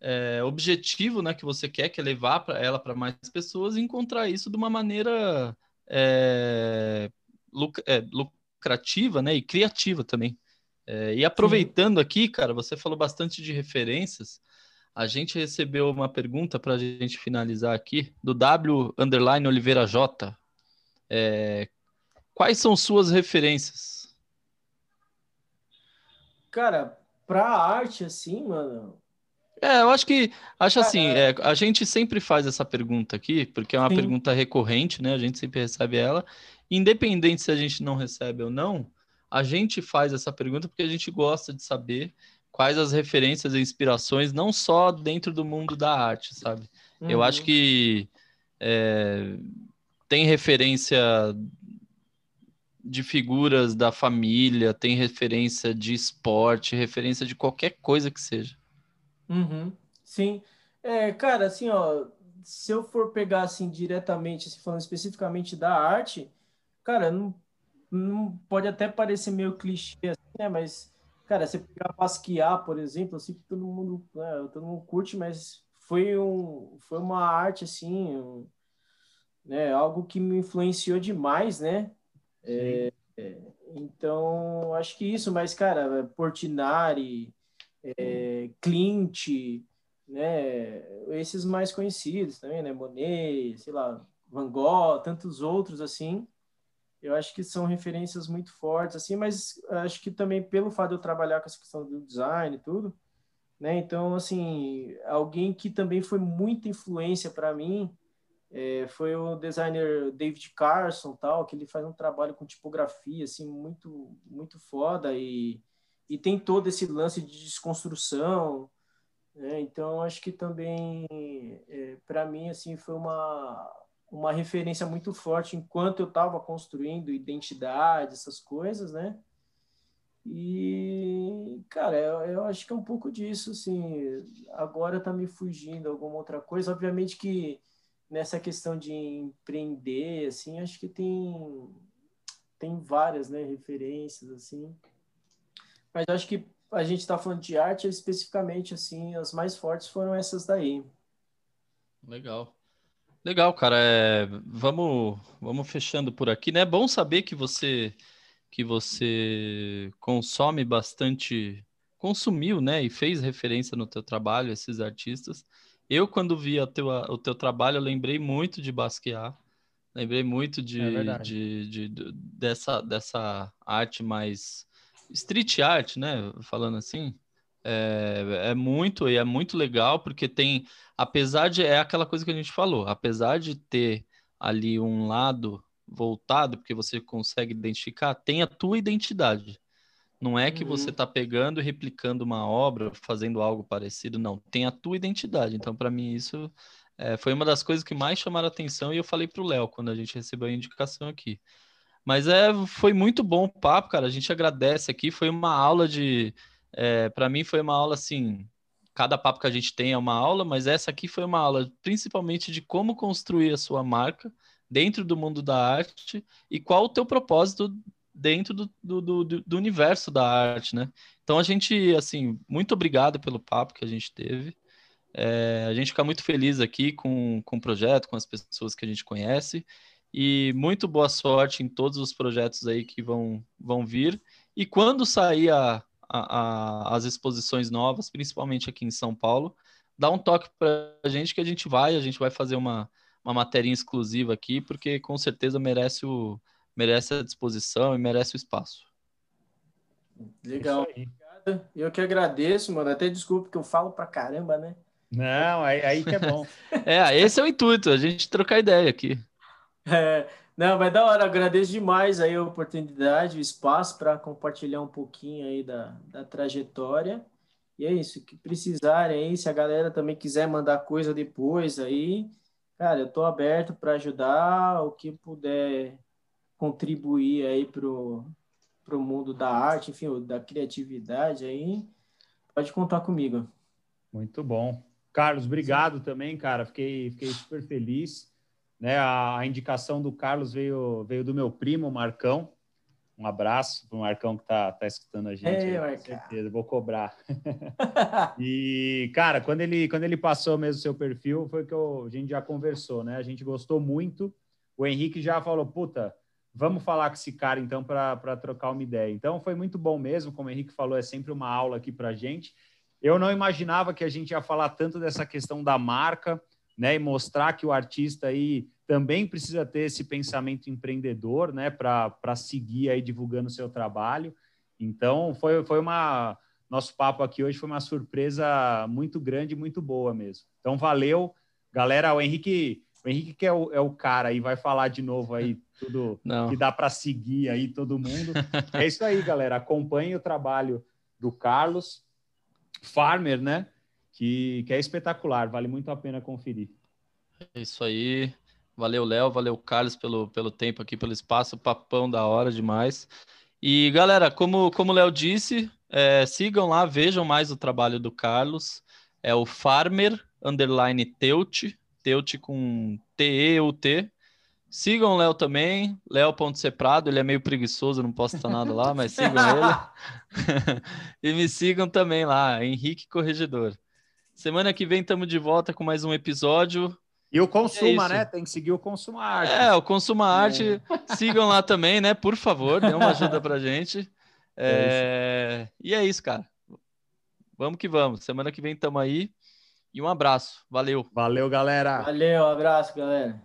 é, objetivo, né, que você quer, que é levar para ela para mais pessoas, e encontrar isso de uma maneira é, é, lucrativa, né, e criativa também. É, e aproveitando Sim. aqui, cara, você falou bastante de referências. A gente recebeu uma pergunta para a gente finalizar aqui, do W Underline Oliveira J. É, quais são suas referências? Cara, para arte, assim, mano. É, eu acho que acho assim, é, a gente sempre faz essa pergunta aqui, porque é uma Sim. pergunta recorrente, né? A gente sempre recebe ela. Independente se a gente não recebe ou não, a gente faz essa pergunta porque a gente gosta de saber quais as referências e inspirações, não só dentro do mundo da arte, sabe? Uhum. Eu acho uhum. que é, tem referência de figuras da família, tem referência de esporte, referência de qualquer coisa que seja. Uhum. Sim. É, cara, assim, ó, se eu for pegar assim diretamente, assim, falando especificamente da arte, cara, não não pode até parecer meio clichê, assim, né? Mas, cara, você pegar Basquiat, por exemplo, assim, todo mundo, né, todo mundo curte, mas foi, um, foi uma arte, assim, um, né, algo que me influenciou demais, né? É, é, então, acho que isso, mas, cara, Portinari, é, Clint, né, esses mais conhecidos também, né, Monet, sei lá, Van Gogh, tantos outros, assim, eu acho que são referências muito fortes, assim, mas acho que também pelo fato de eu trabalhar com essa questão do design e tudo, né? Então, assim, alguém que também foi muita influência para mim é, foi o designer David Carson, tal, que ele faz um trabalho com tipografia, assim, muito, muito foda e, e tem todo esse lance de desconstrução, né? Então, acho que também, é, para mim, assim, foi uma uma referência muito forte enquanto eu estava construindo identidade, essas coisas, né? E, cara, eu, eu, acho que é um pouco disso, assim. Agora tá me fugindo alguma outra coisa. Obviamente que nessa questão de empreender, assim, acho que tem tem várias, né, referências, assim. Mas acho que a gente está falando de arte, especificamente, assim, as mais fortes foram essas daí. Legal. Legal, cara. É, vamos, vamos fechando por aqui, né? É bom saber que você que você consome bastante, consumiu, né? E fez referência no teu trabalho esses artistas. Eu, quando vi o teu, o teu trabalho, eu lembrei muito de Basquiat. Lembrei muito de, é de, de, de, dessa, dessa arte mais street art, né? Falando assim. É, é muito e é muito legal porque tem, apesar de é aquela coisa que a gente falou, apesar de ter ali um lado voltado, porque você consegue identificar, tem a tua identidade. Não é que uhum. você está pegando e replicando uma obra, fazendo algo parecido, não. Tem a tua identidade. Então, para mim, isso é, foi uma das coisas que mais chamaram atenção e eu falei para o Léo quando a gente recebeu a indicação aqui. Mas é, foi muito bom o papo, cara. A gente agradece aqui. Foi uma aula de, é, para mim foi uma aula assim cada papo que a gente tem é uma aula, mas essa aqui foi uma aula principalmente de como construir a sua marca dentro do mundo da arte e qual o teu propósito dentro do, do, do, do universo da arte, né? Então a gente, assim, muito obrigado pelo papo que a gente teve. É, a gente fica muito feliz aqui com, com o projeto, com as pessoas que a gente conhece. E muito boa sorte em todos os projetos aí que vão, vão vir. E quando sair a, a, a, as exposições novas, principalmente aqui em São Paulo, dá um toque para a gente que a gente vai, a gente vai fazer uma, uma matéria exclusiva aqui, porque com certeza merece, o, merece a disposição e merece o espaço. Legal. Eu que agradeço, mano. Até desculpa que eu falo pra caramba, né? Não, aí, aí que é bom. é, esse é o intuito, a gente trocar ideia aqui. É, não, mas da hora, agradeço demais aí a oportunidade, o espaço para compartilhar um pouquinho aí da, da trajetória. E é isso, que precisarem aí, se a galera também quiser mandar coisa depois aí, cara, eu tô aberto para ajudar, o que puder contribuir aí pro, pro mundo da arte, enfim, da criatividade aí, pode contar comigo. Muito bom. Carlos, obrigado Sim. também, cara. Fiquei, fiquei super feliz. Né? A, a, indicação do Carlos veio, veio do meu primo, Marcão. Um abraço para o Marcão que está tá escutando a gente. Ei, aí, com certeza, vou cobrar. e, cara, quando ele, quando ele passou mesmo o seu perfil, foi que eu, a gente já conversou, né? A gente gostou muito. O Henrique já falou, puta, vamos falar com esse cara então para trocar uma ideia. Então foi muito bom mesmo, como o Henrique falou, é sempre uma aula aqui para gente. Eu não imaginava que a gente ia falar tanto dessa questão da marca, né, e mostrar que o artista aí também precisa ter esse pensamento empreendedor, né, para seguir aí divulgando o seu trabalho. Então, foi, foi uma. Nosso papo aqui hoje foi uma surpresa muito grande, muito boa mesmo. Então, valeu, galera. O Henrique, o Henrique que é o, é o cara aí, vai falar de novo aí tudo Não. que dá para seguir aí todo mundo. É isso aí, galera. Acompanhe o trabalho do Carlos Farmer, né? Que, que é espetacular, vale muito a pena conferir. É isso aí. Valeu, Léo, valeu, Carlos, pelo, pelo tempo aqui, pelo espaço, papão da hora demais. E galera, como, como o Léo disse, é, sigam lá, vejam mais o trabalho do Carlos. É o Farmer underline Teut, Teut com T-E-U-T. Sigam o Léo também, Léo.seprado, ele é meio preguiçoso, não posta nada lá, mas sigam ele. e me sigam também lá, Henrique Corregedor. Semana que vem estamos de volta com mais um episódio. E o Consuma, é né? Tem que seguir o Consuma Arte. É, o Consuma é. Arte. É. Sigam lá também, né? Por favor, dê uma ajuda pra gente. É, é... E é isso, cara. Vamos que vamos. Semana que vem estamos aí. E um abraço. Valeu. Valeu, galera. Valeu, um abraço, galera.